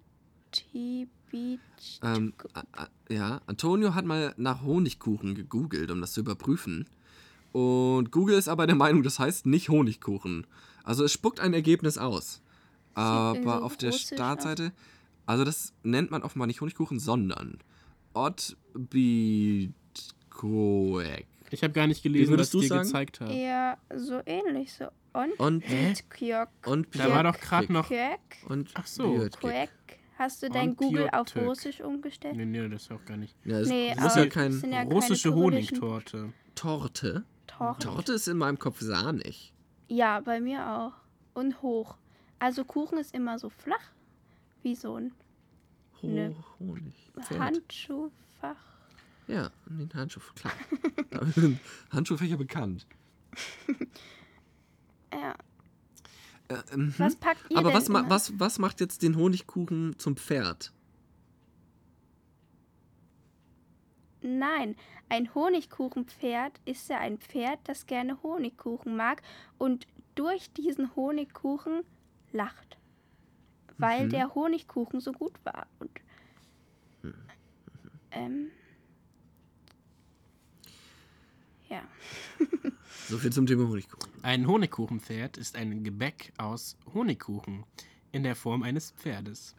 Ähm, a- ja, Antonio hat mal nach Honigkuchen gegoogelt, um das zu überprüfen. Und Google ist aber der Meinung, das heißt nicht Honigkuchen. Also es spuckt ein Ergebnis aus. Aber auf der Startseite, also das nennt man offenbar nicht Honigkuchen, sondern Otbikoek. Ich habe gar nicht gelesen, was du ich dir sagen? gezeigt habe. Ja, so ähnlich, so. Und Und, Kjörk. und Da war doch gerade noch. Und Ach so. Björk. Hast du dein Google auf. Russisch umgestellt? Nee, nee, das ist auch gar nicht. Ja, es Nee, ist aber ja das kein sind ja keine Russische Honigtorte. Torte. Torte. Torte ist in meinem Kopf sahnig. Ja, bei mir auch. Und hoch. Also Kuchen ist immer so flach, wie so ein Ne. Honig. Handschuhfach. Ja, den Handschuh, klar. Handschuhfächer bekannt. Ja. Äh, mhm. Was packt ihr Aber denn was, ma was, was macht jetzt den Honigkuchen zum Pferd? Nein, ein Honigkuchenpferd ist ja ein Pferd, das gerne Honigkuchen mag und durch diesen Honigkuchen lacht. Weil Mhm. der Honigkuchen so gut war. Und, ähm, ja. So viel zum Thema Honigkuchen. Ein Honigkuchenpferd ist ein Gebäck aus Honigkuchen in der Form eines Pferdes.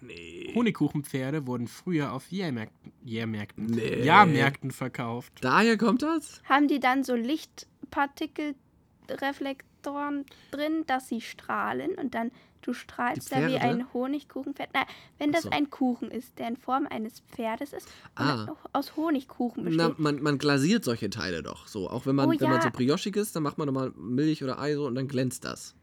Nee. Honigkuchenpferde wurden früher auf Jährmärkten, Jährmärkten, Nee. Jahrmärkten verkauft. Daher kommt das? Haben die dann so Lichtpartikelreflektoren drin, dass sie strahlen und dann du strahlst da wie ein Honigkuchenpferd? Na, wenn das so. ein Kuchen ist, der in Form eines Pferdes ist und Ah. aus Honigkuchen Na, besteht. man, man glasiert solche Teile doch so. Auch wenn man, Oh wenn man so briochig ist, dann macht man nochmal Milch oder Ei so und dann glänzt das.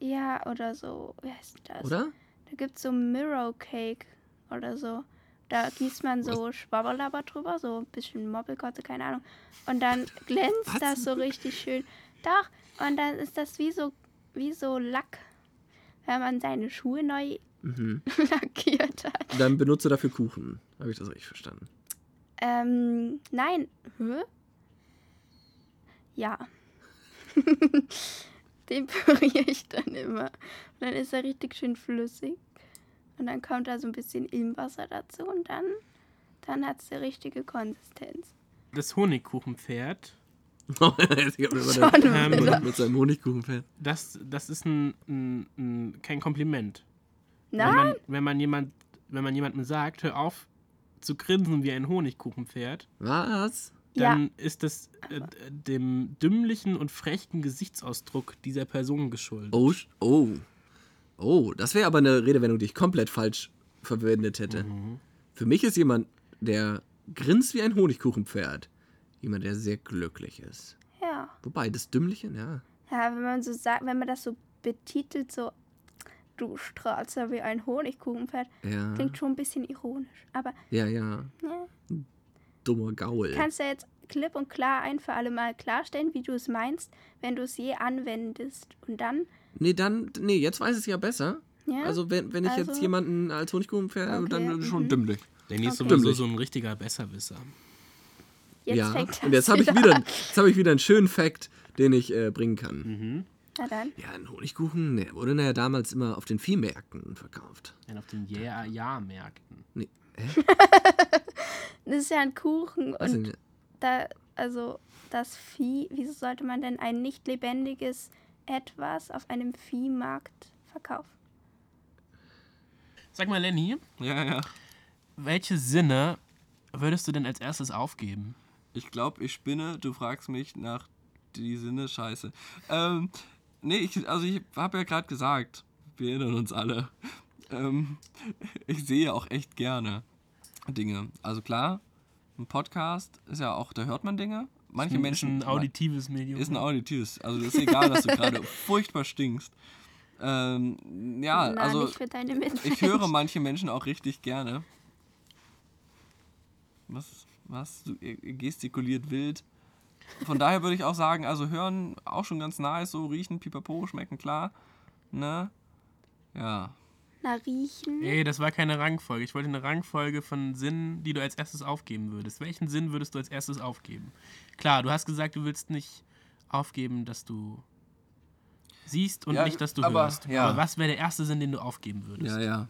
ja, oder so. Wie heißt das? Oder? Da gibt es so Mirror Cake oder so. Da gießt man so Schwabbelabber drüber, so ein bisschen Moppelkotze, keine Ahnung. Und dann glänzt Was? das so richtig schön. Doch, und dann ist das wie so, wie so Lack, wenn man seine Schuhe neu Mhm. lackiert hat. Dann benutze dafür Kuchen. Habe ich das richtig verstanden? Ähm, nein. Hä? Ja. den püriere ich dann immer. Und dann ist er richtig schön flüssig. Und dann kommt da so ein bisschen Ilmwasser dazu und dann, dann hat es die richtige Konsistenz. Das Honigkuchenpferd, Der- wieder. mit seinem Honigkuchenpferd. das, das ist ein, ein, ein, kein Kompliment. Wenn Nein, man, wenn, man jemand, wenn man jemandem sagt, hör auf zu grinsen wie ein Honigkuchenpferd, Was? ja, dann ist das äh, dem dümmlichen und frechen Gesichtsausdruck dieser Person geschuldet. Oh, oh. Oh, das wäre aber eine Redewendung, die ich komplett falsch verwendet hätte. Für mich ist jemand, der grinst wie ein Honigkuchenpferd, jemand, der sehr glücklich ist. ja. Wobei, das Dümmliche, ja. Ja, wenn man so sagt, wenn man das so betitelt, so du strahlst ja wie ein Honigkuchenpferd, Ja, klingt schon ein bisschen ironisch. Aber ja, ja. ja, Dummer Gaul. kannst du jetzt klipp und klar ein für alle Mal klarstellen, wie du es meinst, wenn du es je anwendest. Und dann, Nee, dann, nee, jetzt weiß ich es ja besser. ja, Also, wenn, wenn ich jetzt Also- jemanden als Honigkuchenpferd, Okay, dann schon mhm. dümmlich. Danny ist Okay. sowieso so ein richtiger Besserwisser. Jetzt ja, fängt das und jetzt habe ich wieder, jetzt habe ich wieder einen schönen Fact, den ich äh, bringen kann. Na dann. Ja, ein Honigkuchen der wurde ja damals immer auf den Viehmärkten verkauft. Denn auf den Ja-Ja-Märkten. Nee, hä? Das ist ja ein Kuchen Was und da, also das Vieh, wieso sollte man denn ein nicht lebendiges etwas auf einem Viehmarkt verkaufen? Sag mal, Lenny, Ja, ja. welche Sinne würdest du denn als erstes aufgeben? Ich glaube, ich spinne. Du fragst mich nach die Sinne. Scheiße. Ähm, nee, ich, also ich habe ja gerade gesagt, wir erinnern uns alle. Ähm, ich sehe auch echt gerne Dinge. Also klar, ein Podcast ist ja auch, da hört man Dinge. Manche Menschen. Ist ein auditives Medium. Ist ein auditives. Also ist egal, dass du gerade furchtbar stinkst. Ähm, ja, Na, also nicht für deine Mitmenschen. ich höre manche Menschen auch richtig gerne. Was? Was? Du gestikuliert wild. Von daher würde ich auch sagen, also hören auch schon ganz nice, so riechen, pipapo, schmecken klar. Ne? Ja. Na, riechen. Nee, das war keine Rangfolge. Ich wollte eine Rangfolge von Sinnen, die du als erstes aufgeben würdest. Welchen Sinn würdest du als erstes aufgeben? Klar, du hast gesagt, du willst nicht aufgeben, dass du siehst und Ja, nicht, dass du aber- hörst. ja. Aber was wäre der erste Sinn, den du aufgeben würdest? Ja, ja.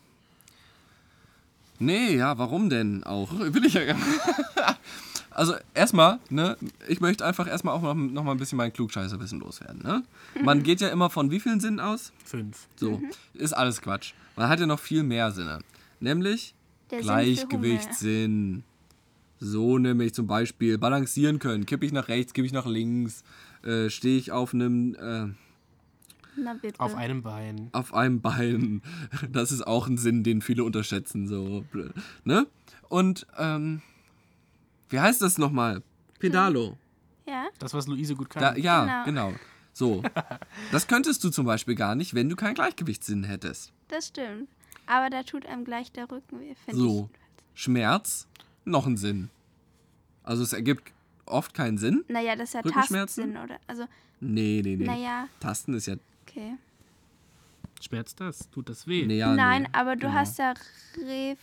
Nee, ja, warum denn auch? Will ich ja gar nicht. Also erstmal, ne, ich möchte einfach erstmal auch noch, noch mal ein bisschen mein Klugscheißerwissen loswerden, ne? Man geht ja immer von wie vielen Sinnen aus? Fünf. So, ist alles Quatsch. Man hat ja noch viel mehr Sinne. Nämlich Der. Gleichgewichtssinn. So nämlich zum Beispiel balancieren können. Kippe ich nach rechts, kippe ich nach links, äh, stehe ich auf einem, äh, Na bitte. Auf einem Bein. auf einem Bein. Das ist auch ein Sinn, den viele unterschätzen. So, ne? Und, ähm, wie heißt das nochmal? Pedalo. ja, Das, was Luise gut kann. Da, ja, Genau. genau. So. Das könntest du zum Beispiel gar nicht, wenn du keinen Gleichgewichtssinn hättest. das stimmt. Aber da tut einem gleich der Rücken weh, finde So. Schmerz, noch ein Sinn. Also es ergibt oft keinen Sinn. ich. Naja, das ist ja? Tastsinn, oder? Also, Nee, nee, nee. naja, Tasten ist ja. Okay. Schmerzt das? Tut das weh? Nee, ja, Nein, nee. aber du Genau. hast ja Ref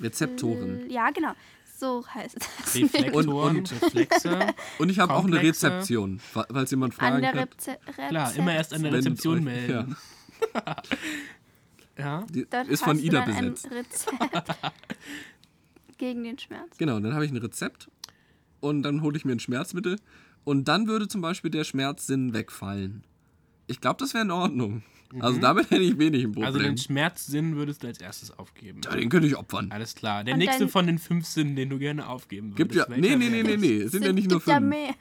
Rezeptoren. Ja, genau. So heißt das. Reflektoren, Und- und- Reflexe. Und ich habe auch eine. Rezeption, fa- falls jemand An fragen der kann. Reze Klar, immer erst an der Rezeption melden. Ja. Die Dort ist von Ida besetzt. Rezept gegen den Schmerz. Genau, dann habe ich ein Rezept und dann hole ich mir ein Schmerzmittel und dann würde zum Beispiel der Schmerzsinn wegfallen. Ich glaube, das wäre in Ordnung. Also damit hätte ich wenig ein Problem. Also den Schmerzsinn würdest du als erstes aufgeben. ja, den könnte ich opfern. Alles klar. Der Und nächste von den fünf Sinnen, den du gerne aufgeben würdest. Gibt ja. Nee, nee, nee, nee, nee. Es sind ja nicht nur gibt ja fünf. mehr.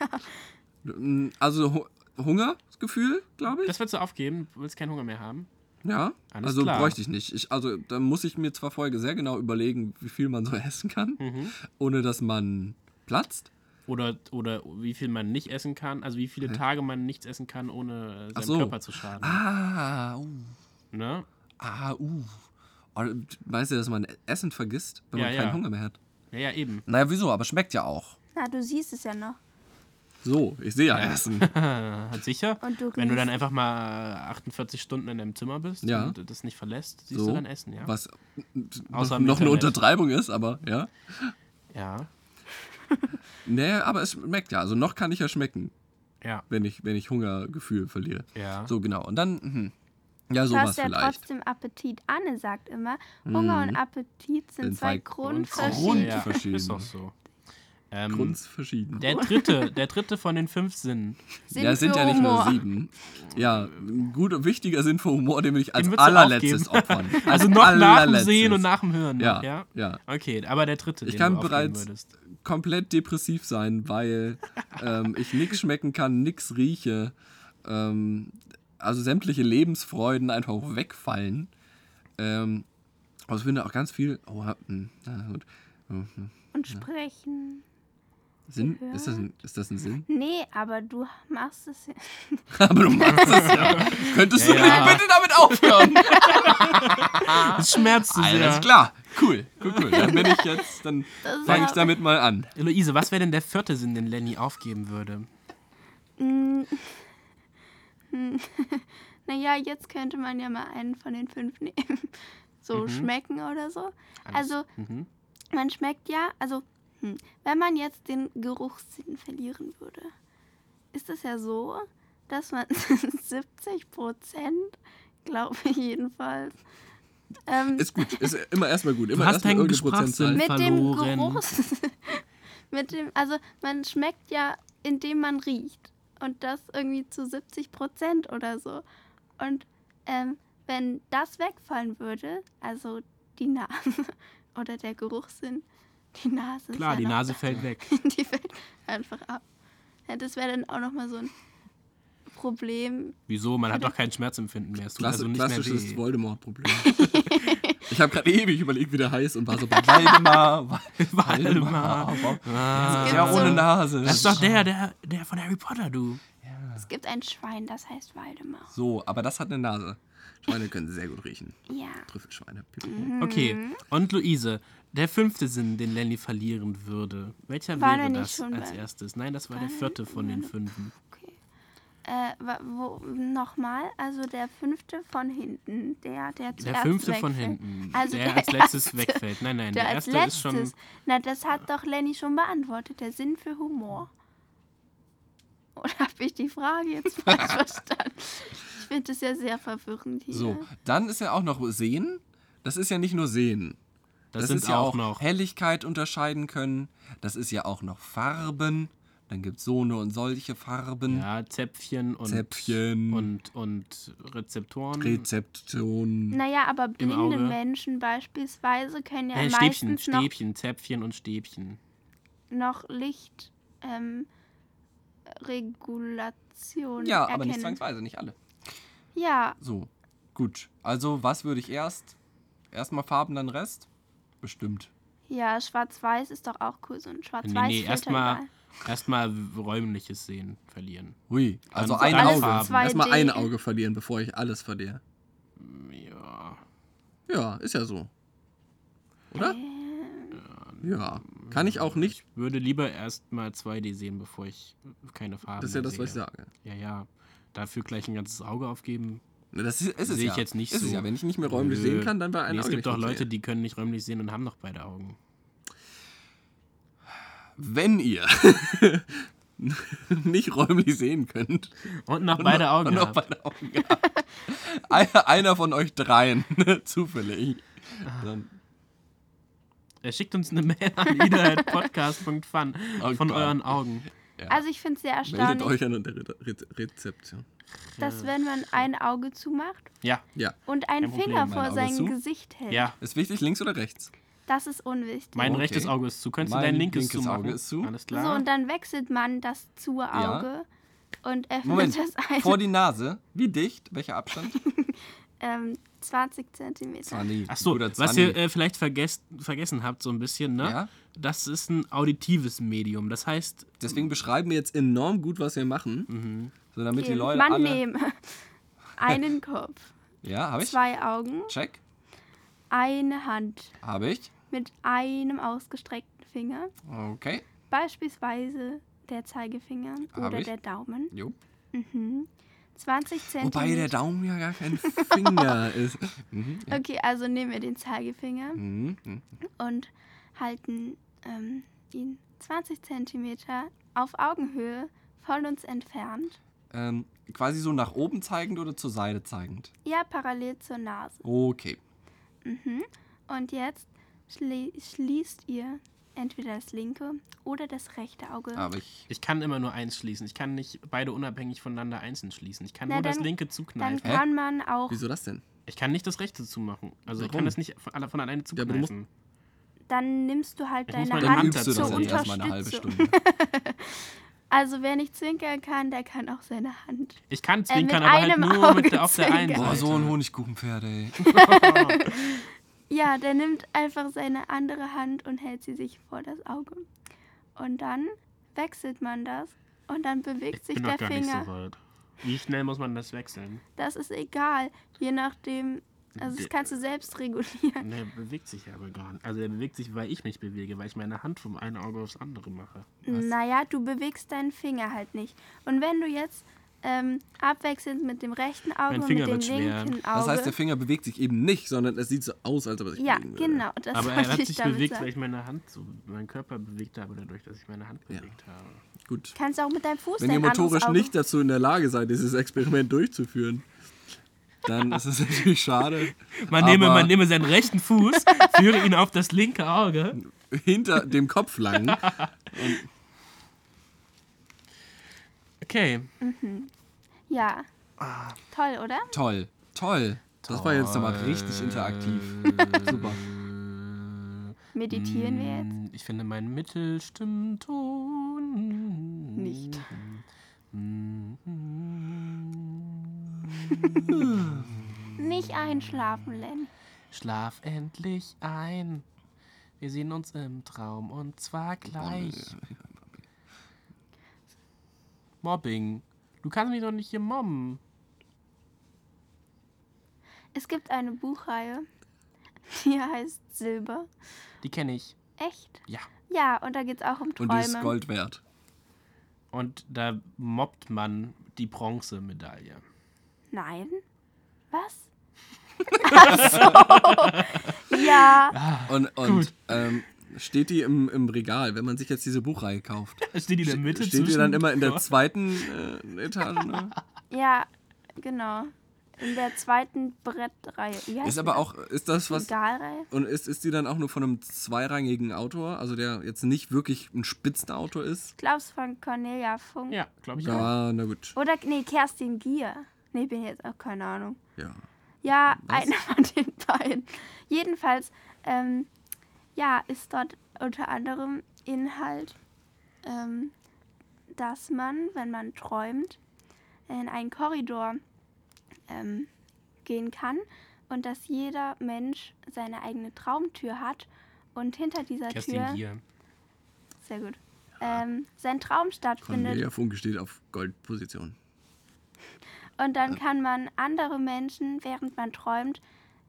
Mm, Also Hu- Hungergefühl, glaube ich. Das würdest du aufgeben? Du willst keinen Hunger mehr haben? Ja. Alles also klar. bräuchte ich nicht. Ich, also da muss ich mir zwar vorher sehr genau überlegen, wie viel man so essen kann, Mhm. ohne dass man platzt. Oder, oder wie viel man nicht essen kann, also wie viele Tage man nichts essen kann, ohne äh, seinem so. Körper zu schaden. Ah, uh, Ne? ah, uh. Oh, weißt du, dass man Essen vergisst, wenn man Ja, keinen ja. Hunger mehr hat? Ja, ja, eben. Naja, wieso? Aber schmeckt ja auch. Na, du siehst es ja noch. So, ich sehe ja Essen. Äh, sicher? Und du Wenn du dann einfach mal 48 Stunden in deinem Zimmer bist Ja. und das nicht verlässt, siehst So, du dann Essen, ja? was Außer noch, noch eine Internet. Untertreibung ist, aber ja. Ja. Nee, aber es schmeckt ja. Also noch kann ich ja schmecken. Ja. wenn ich, wenn ich Hungergefühl verliere. Ja. So, genau. Und dann, mhm. ja, Du sowas hast ja vielleicht. Mhm. trotzdem Appetit. Anne sagt immer, Hunger und Appetit sind, Sind zwei zwei Grundverschieden. Ja, ist auch so. Ähm, Grund verschieden. der dritte, der dritte von den fünf Sinnen. Sinn ja, es sind ja nicht nur Humor. sieben. Ja, ein gut und wichtiger Sinn für Humor, den will ich als allerletztes aufgeben. opfern. Also Als noch nach dem. Sehen und nach dem Hören. Ja, ja. ja. Okay, aber der dritte, Ich den kann bereits würdest. Komplett depressiv sein, weil ähm, ich nichts schmecken kann, nichts rieche. Ähm, also sämtliche Lebensfreuden einfach wegfallen. Ähm, aber ich finde auch ganz viel. Oh, na gut. Hm, hm. Und sprechen. Sinn? Ist das, ein, ist das ein Sinn? Nee, aber du machst es ja. Aber du machst es ja. Könntest du Ja. bitte damit aufhören? Das schmerzt zu sehr. Alles klar. Cool, cool, cool. Dann bin ich jetzt, dann fange ich damit mal an. Luise, was wäre denn der vierte Sinn, den Lenny aufgeben würde? Mm. Naja, jetzt könnte man ja mal einen von den fünf nehmen. So Mhm. schmecken oder so. Alles- Also, Mhm. man schmeckt ja, also, hm, wenn man jetzt den Geruchssinn verlieren würde, ist es ja so, dass man 70 Prozent, glaube ich jedenfalls, ähm, Ist gut, ist immer erstmal gut. Immer hast erstmal irgendeine Prozentzahl. Mit dem. Geruchs mit dem also man schmeckt ja indem man riecht und das irgendwie zu 70 Prozent oder so und ähm, wenn das wegfallen würde also die Nase oder der Geruchssinn die Nase ist Klar, ja die Nase da. fällt weg. die fällt einfach ab ja, das wäre dann auch noch mal so ein Problem Wieso? Man hat doch kein Schmerzempfinden mehr. Es tut Klasse, also nicht klassisches. Voldemort-Problem. ich habe gerade ewig überlegt, wie der heißt und war so bei Waldemar. Waldemar. Ah, Ja, so- ohne Nase. Das ist doch der, der, der von Harry Potter, du. es gibt ein Schwein das heißt Waldemar So, aber das hat eine Nase. Schweine können sehr gut riechen. ja Trüffelschweine. Okay, Mhm. und Luise, der fünfte Sinn, den Lenny verlieren würde. Welcher wir wäre das als bei- erstes? Nein, das war der Waren wir- vierte von den fünfen. Okay. Äh, wo, nochmal, also der fünfte von hinten, der, der zuerst Der fünfte von wegfällt. hinten, Also der der als letztes erste. wegfällt. Nein, nein, Der, der, erste letztes. ist schon... Na, das hat doch Lenny schon beantwortet, der Sinn für Humor. Oder habe ich die Frage jetzt falsch verstanden? Ich finde das ja sehr verwirrend hier. So, dann ist ja auch noch Sehen. Das ist ja nicht nur Sehen. Das, Das, sind ist ja auch auch noch... Helligkeit unterscheiden können. Das ist ja auch noch Farben. Dann gibt es so eine und solche Farben. Ja, Zäpfchen und, Zäpfchen. und, und Rezeptoren. Rezeption. Naja, aber blinde. Menschen beispielsweise können ja äh, Stäbchen, meistens noch, Stäbchen, Zäpfchen und Stäbchen. noch Licht ähm, Regulation Ja, aber erkennen. nicht zwangsweise, nicht alle. Ja, So, gut. Also, was würde ich erst? Erstmal Farben, dann Rest? Bestimmt. Ja, schwarz-weiß ist doch auch cool, so ein schwarz-weiß. Nee, nee, Filter erstmal erstmal räumliches Sehen verlieren. Hui, also ein Auge. Erstmal 2D. ein Auge verlieren, bevor ich alles verliere. Ja. Ja, ist ja so. Oder? Äh, Ja. Kann ich auch nicht. Ich würde lieber erstmal 2D sehen, bevor ich keine Farben Das ist ja das, was ich sehe. sage. Ja, ja. Dafür gleich ein ganzes Auge aufgeben. Das ist, ist es Sehe ja. ich jetzt nicht ist so. Es ja. Wenn ich nicht mehr räumlich Nö. sehen kann, dann war ein Nee, es gibt doch Leute, die können nicht räumlich sehen und haben noch beide Augen. Wenn ihr nicht räumlich sehen könnt Und noch beide Augen und noch habt. beide Augen habt, einer, von euch dreien zufällig, dann Er schickt uns eine Mail an ida.podcast.fun Oh von Gott. euren Augen. Ja, Also ich finde es sehr meldet erstaunlich, euch an der Re Re Rezeption. dass wenn man ein Auge zumacht Ja, Ja. und einen Kein Problem, Finger mein vor Auge sein ist zu. Gesicht hält, ja. Ist wichtig, links oder rechts? das ist unwichtig. Mein Okay. rechtes Auge ist zu. Könntest du Mein dein linkes, linkes zumachen? Auge ist zu. Alles so, klar. und dann wechselt man das zu Auge und öffnet Moment, das eine vor die Nase. Wie dicht? Welcher Abstand? ähm, 20 Zentimeter. 20. Ach so, Guter was 20. ihr äh, vielleicht vergesst, vergessen habt so ein bisschen, ne? Ja. Das ist ein auditives Medium. Das heißt, Deswegen beschreiben wir jetzt enorm gut, was wir machen. mhm. So damit die Okay, Leute man alle. nehme einen Kopf, Ja, habe ich. zwei Augen, Check. eine Hand Habe ich. mit einem ausgestreckten Finger, Okay. beispielsweise der Zeigefinger Hab oder ich. der Daumen. Jo. Mhm. 20 Zentimeter. Wobei der Daumen ja gar kein Finger ist. Mhm. ja. Okay, also nehmen wir den Zeigefinger Mhm. mhm. und halten ähm, ihn 20 Zentimeter auf Augenhöhe von uns entfernt. Ähm, quasi so nach oben zeigend oder zur Seite zeigend? Ja, parallel zur Nase. Okay. Und jetzt schli schließt ihr entweder das linke oder das rechte Auge. Aber ich. Ich kann immer nur eins schließen. Ich kann nicht beide unabhängig voneinander einzeln schließen. Ich kann Na, nur das dann- linke Dann zukneifen. kann man auch, Wieso das denn? Ich kann nicht das rechte zumachen. Also ich Warum? kann das nicht von, von alleine zukneifen. dann nimmst du halt Ich deine meine Dann Hand Hand übst du zur das erstmal eine halbe Unterstützung. Stunde. Also wer nicht zwinkern kann, der kann auch seine Hand. Ich kann Äh, zwinkern, aber halt einem nur mit Auge der, auf der einen zwinkern. Boah, Seite. so ein Honigkuchenpferd, ey. Ja, der nimmt einfach seine andere Hand und hält sie sich vor das Auge. Und dann wechselt man das und dann bewegt Ich sich bin der gar nicht Finger. so weit. Wie schnell muss man das wechseln? Das ist egal, je nachdem. Also das kannst du selbst regulieren. Der bewegt sich aber gar nicht. Also der bewegt sich, weil ich mich bewege, weil ich meine Hand vom einen Auge aufs andere mache. Naja, du bewegst deinen Finger halt nicht. Und wenn du jetzt ähm, abwechselnd mit dem rechten Auge und mit dem wird schwer. linken Auge. Das heißt, der Finger bewegt sich eben nicht, sondern es sieht so aus, als ob er sich ja, bewegen würde. genau. Das aber er hat ich sich bewegt, sagen. weil ich meine Hand so, meinen Körper bewegt habe, dadurch, dass ich meine Hand Ja. bewegt habe. Gut. Kannst auch mit deinem Fuß Wenn ihr motorisch Auge. nicht dazu in der Lage seid, dieses Experiment durchzuführen, Dann ist es natürlich schade. Man nehme, man nehme seinen rechten Fuß, führe ihn auf das linke Auge. hinter dem Kopf lang. Okay. Ja. Ah. Toll, oder? Toll. Toll. Das war jetzt aber richtig interaktiv. Super. Meditieren wir jetzt? Mm, Ich finde meinen Mittelstimmton. Nicht. Nicht einschlafen, Len. Schlaf endlich ein. Wir sehen uns im Traum und zwar gleich. Mobbing. Du kannst mich doch nicht hier mobben. Es gibt eine Buchreihe, die heißt Silber. Die kenne ich. Echt? Ja. Ja, und da geht es auch um Und die ist Träume. Gold wert. Und da mobbt man die Bronzemedaille. Nein? Was? Ach so. ja. Und, und ähm, steht die im, im Regal, wenn man sich jetzt diese Buchreihe kauft? Steht die in der Mitte steht die zwischen- dann immer in der zweiten äh, Etage? Ne? Ja, genau. In der zweiten Brettreihe. Ist aber die auch, ist das was, Regalreihe? und ist, ist die dann auch nur von einem zweirangigen Autor, also der jetzt nicht wirklich ein Spitzenautor ist? Ich glaube, es von Cornelia Funk. Ja, glaube ich auch. Ja, na gut. Oder, nee, Kerstin Gier. Nee, bin jetzt auch keine Ahnung. Ja. Ja, Was? einer von den beiden. Jedenfalls, ähm, ja, ist dort unter anderem Inhalt, ähm, dass man, wenn man träumt, in einen Korridor ähm, gehen kann und dass jeder Mensch seine eigene Traumtür hat und hinter dieser Kerstin Tür, Gier. sehr gut, ähm, sein Traum stattfindet. Cornelia Funke steht auf Goldposition. Und dann kann man andere Menschen, während man träumt,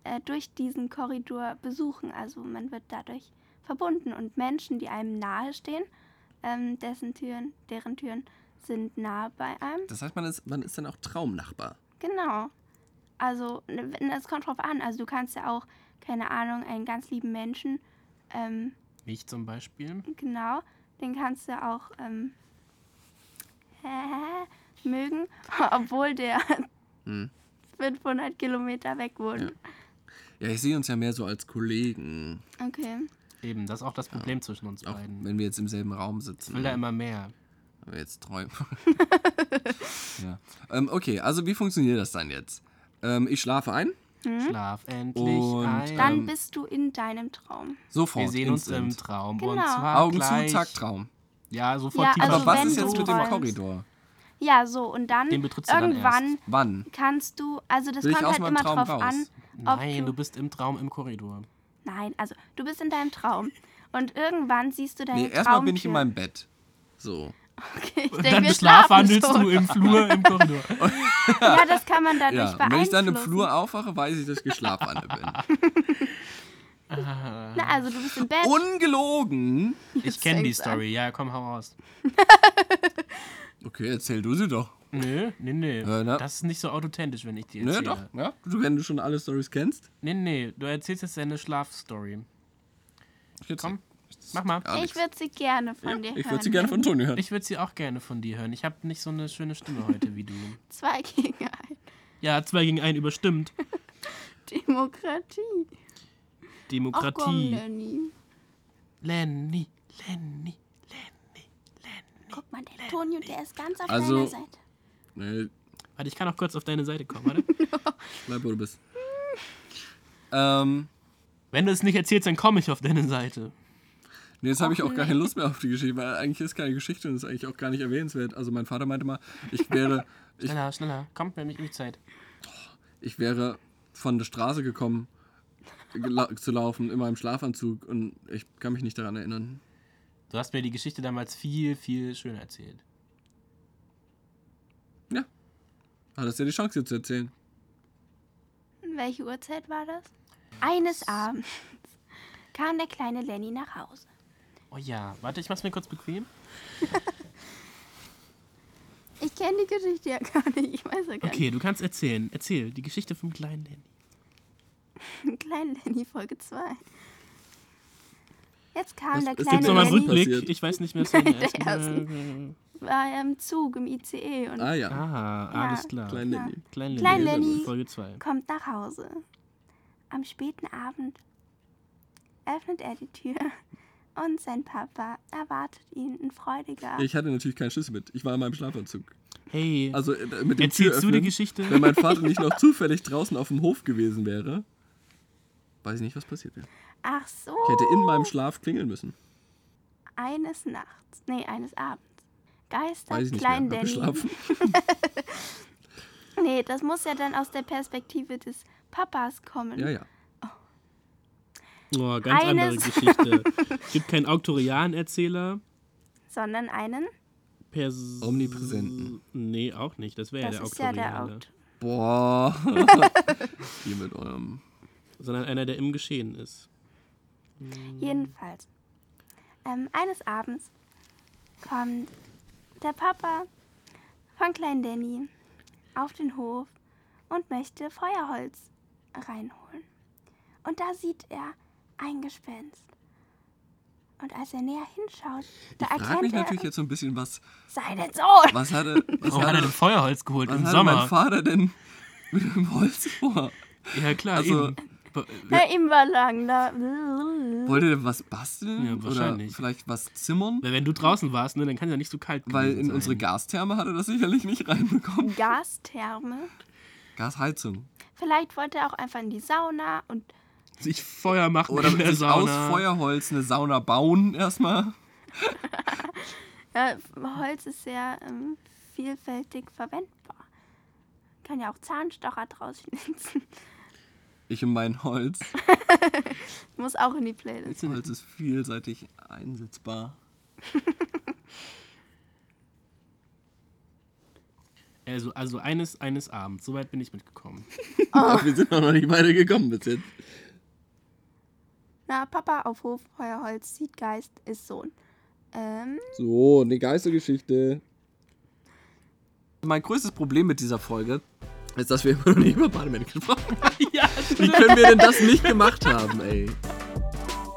äh, durch diesen Korridor besuchen. Also man wird dadurch verbunden. Und Menschen, die einem nahe stehen, ähm, dessen Türen, deren Türen sind nah bei einem. Das heißt, man ist, man ist dann auch Traumnachbar. Genau. Also ne, es kommt drauf an. Also du kannst ja auch, keine Ahnung, einen ganz lieben Menschen, ähm, Mich zum Beispiel. genau, den kannst du auch ähm, mögen, obwohl der Hm. 500 Kilometer weg wohnt. Ja, ich sehe uns ja mehr so als Kollegen, Okay. Eben, das ist auch das Problem zwischen uns auch beiden. wenn wir jetzt im selben Raum Ich sitzen. will da immer mehr. Wenn wir jetzt träumen. Ja. Ähm, okay, also wie funktioniert das dann jetzt? Ähm, ich schlafe ein, Schlaf endlich Und, ein. Dann bist du in deinem Traum. sofort. wir sehen uns instant. im Traum. Genau. Und zwar Augen gleich, zu, zack, Traum. Ja, sofort Ja, tiefer also Aber was ist jetzt mit dem Korridor? Ja, so, und dann Den betrittst du dann irgendwann Wann? kannst du, also das Will ich kommt halt immer Traum drauf raus? an, Nein, du, du bist im Traum im Korridor. Nein, also du bist in deinem Traum. Und irgendwann siehst du deine Nee, erstmal bin ich in meinem Bett. So. Okay, ich Und denk, dann schlafwandelst du im Flur im Korridor. Ja, das kann man dadurch Ja, beeinflussen. und wenn ich dann im Flur aufwache, weiß ich, dass ich geschlafen bin. Na, also du bist im Bett. Ungelogen. Ich kenne die an. Story. Ja, komm, hau raus. Okay, erzähl du sie doch. Nö, nee, nee. Ja, na. Das ist nicht so authentisch, wenn ich die Ne, erzähle. doch. Ja, du, wenn du schon alle Stories kennst. Nee, nee, du erzählst jetzt deine Schlafstory. Ich. Komm. Mach mal. Ich würde sie gerne von dir ich hören. würde sie gerne von Toni hören. Ich würde sie auch gerne von dir hören. Ich habe nicht so eine schöne Stimme heute wie du. Zwei gegen ein. Ja, zwei gegen einen überstimmt. Demokratie. Ach komm, Demokratie. Lenny. Lenny, Lenny. Guck mal, der Tonio, der ist ganz auf Also- deiner Seite. Nee, Warte, ich kann auch kurz auf deine Seite kommen, warte. bleib wo du bist. Ähm, Wenn du es nicht erzählst, dann komme ich auf deine Seite. nee, jetzt habe ich auch gar keine Lust mehr auf die Geschichte, weil eigentlich ist keine Geschichte und ist eigentlich auch gar nicht erwähnenswert. Also mein Vater meinte mal, ich wäre, ich, Schneller, schneller. Komm, wir haben nicht Zeit. ich wäre von der Straße gekommen gela- zu laufen in meinem Schlafanzug und ich kann mich nicht daran erinnern. Du hast mir die Geschichte damals viel, viel schöner erzählt. Hattest ja die Chance, dir zu erzählen. Welche Uhrzeit war das? Eines Abends kam der kleine Lenny nach Hause. Oh ja, warte, ich mach's mir kurz bequem. Ich kenne die Geschichte ja gar nicht. Ich weiß ja gar Okay, du kannst erzählen. Erzähl die Geschichte vom kleinen Lenny. nicht. Kleinen Lenny, Folge 2. Jetzt kam Was- der es gibt kleine Gibt's nochmal einen Rückblick? Ich weiß nicht mehr, was Der ersten war im Zug, im ICE und Ah ja, Ah, Ja. alles klar. klein. Lenny. Klein Lenny. Klein Lenny. Folge 2. kommt nach Hause. Am späten Abend öffnet er die Tür und sein Papa erwartet ihn in freudiger. Ich hatte natürlich keinen Schlüssel mit. Ich war in meinem Schlafanzug. Hey, Also äh, mit dem erzählst du die Geschichte? Wenn mein Vater nicht noch zufällig draußen auf dem Hof gewesen wäre, weiß ich nicht, was passiert wäre. Ach so. Ich hätte in meinem Schlaf klingeln müssen. Eines Nachts, nee, eines Abends. Geister Weiß ich nicht Klein mehr. Danny. Nee, das muss ja dann aus der Perspektive des Papas kommen. Ja, ja. Oh, ganz andere Eines- Geschichte. Gibt keinen Auktorianerzähler. Sondern einen. Pers Omnipräsenten. Nee, auch nicht. Das wäre ja Das der ist ja. Aukt. Boah. Hier mit eurem. Sondern einer, der im Geschehen ist. Jedenfalls. Ähm, eines Abends kommt der Papa von Klein Danny auf den Hof und möchte Feuerholz reinholen. Und da sieht er ein Gespenst. Und als er näher hinschaut, da Ich erkennt mich er natürlich jetzt so ein bisschen, was, seinen Sohn. was hatte, was Warum hat er denn Feuerholz geholt was im hatte mein Sommer? Vater denn mit dem Holz vor? Ja, klar, Also- eben. Ja, ihm war lang da. Wollte der was basteln? Ja, Oder wahrscheinlich. vielleicht was zimmern? Weil wenn du draußen warst, ne, dann kann es ja nicht so kalt Weil in sein. unsere Gastherme hat er das sicherlich nicht reinbekommen. Gastherme. Gasheizung. Vielleicht wollte er auch einfach in die Sauna und sich Feuer machen Oder in der sich aus Sauna. Feuerholz eine Sauna bauen erstmal. ja, Holz ist sehr ähm, vielfältig verwendbar. Kann ja auch Zahnstocher draus schnitzen. Ich und mein Holz. Muss auch in die Playlist. Holz ist vielseitig einsetzbar. Also, also eines, eines Abends, so weit bin ich mitgekommen. Aber wir sind noch nicht weiter gekommen bis jetzt. Na, Papa auf Hof, Feuerholz, sieht Geist, ist Sohn. Ähm, So, eine Geistergeschichte. Mein größtes Problem mit dieser Folge ist, dass wir immer noch nicht über Bademänner gesprochen haben. ja, Wie können wir denn das nicht gemacht haben, ey?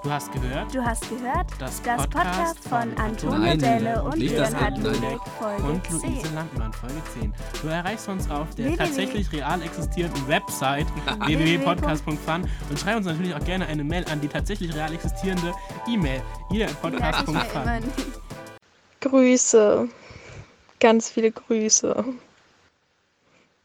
du hast gehört. du hast gehört, Das das Podcast Podcast von Antonio Nein, Delle und Leonhard. Ludwig, Folge Und Luise 10. Landmann, Folge 10. Du erreichst uns auf der www. tatsächlich real existierenden Website www.podcast.fun und schreib uns natürlich auch gerne eine Mail an die tatsächlich real existierende E-Mail podcast.fun. Grüße. Ganz viele Grüße.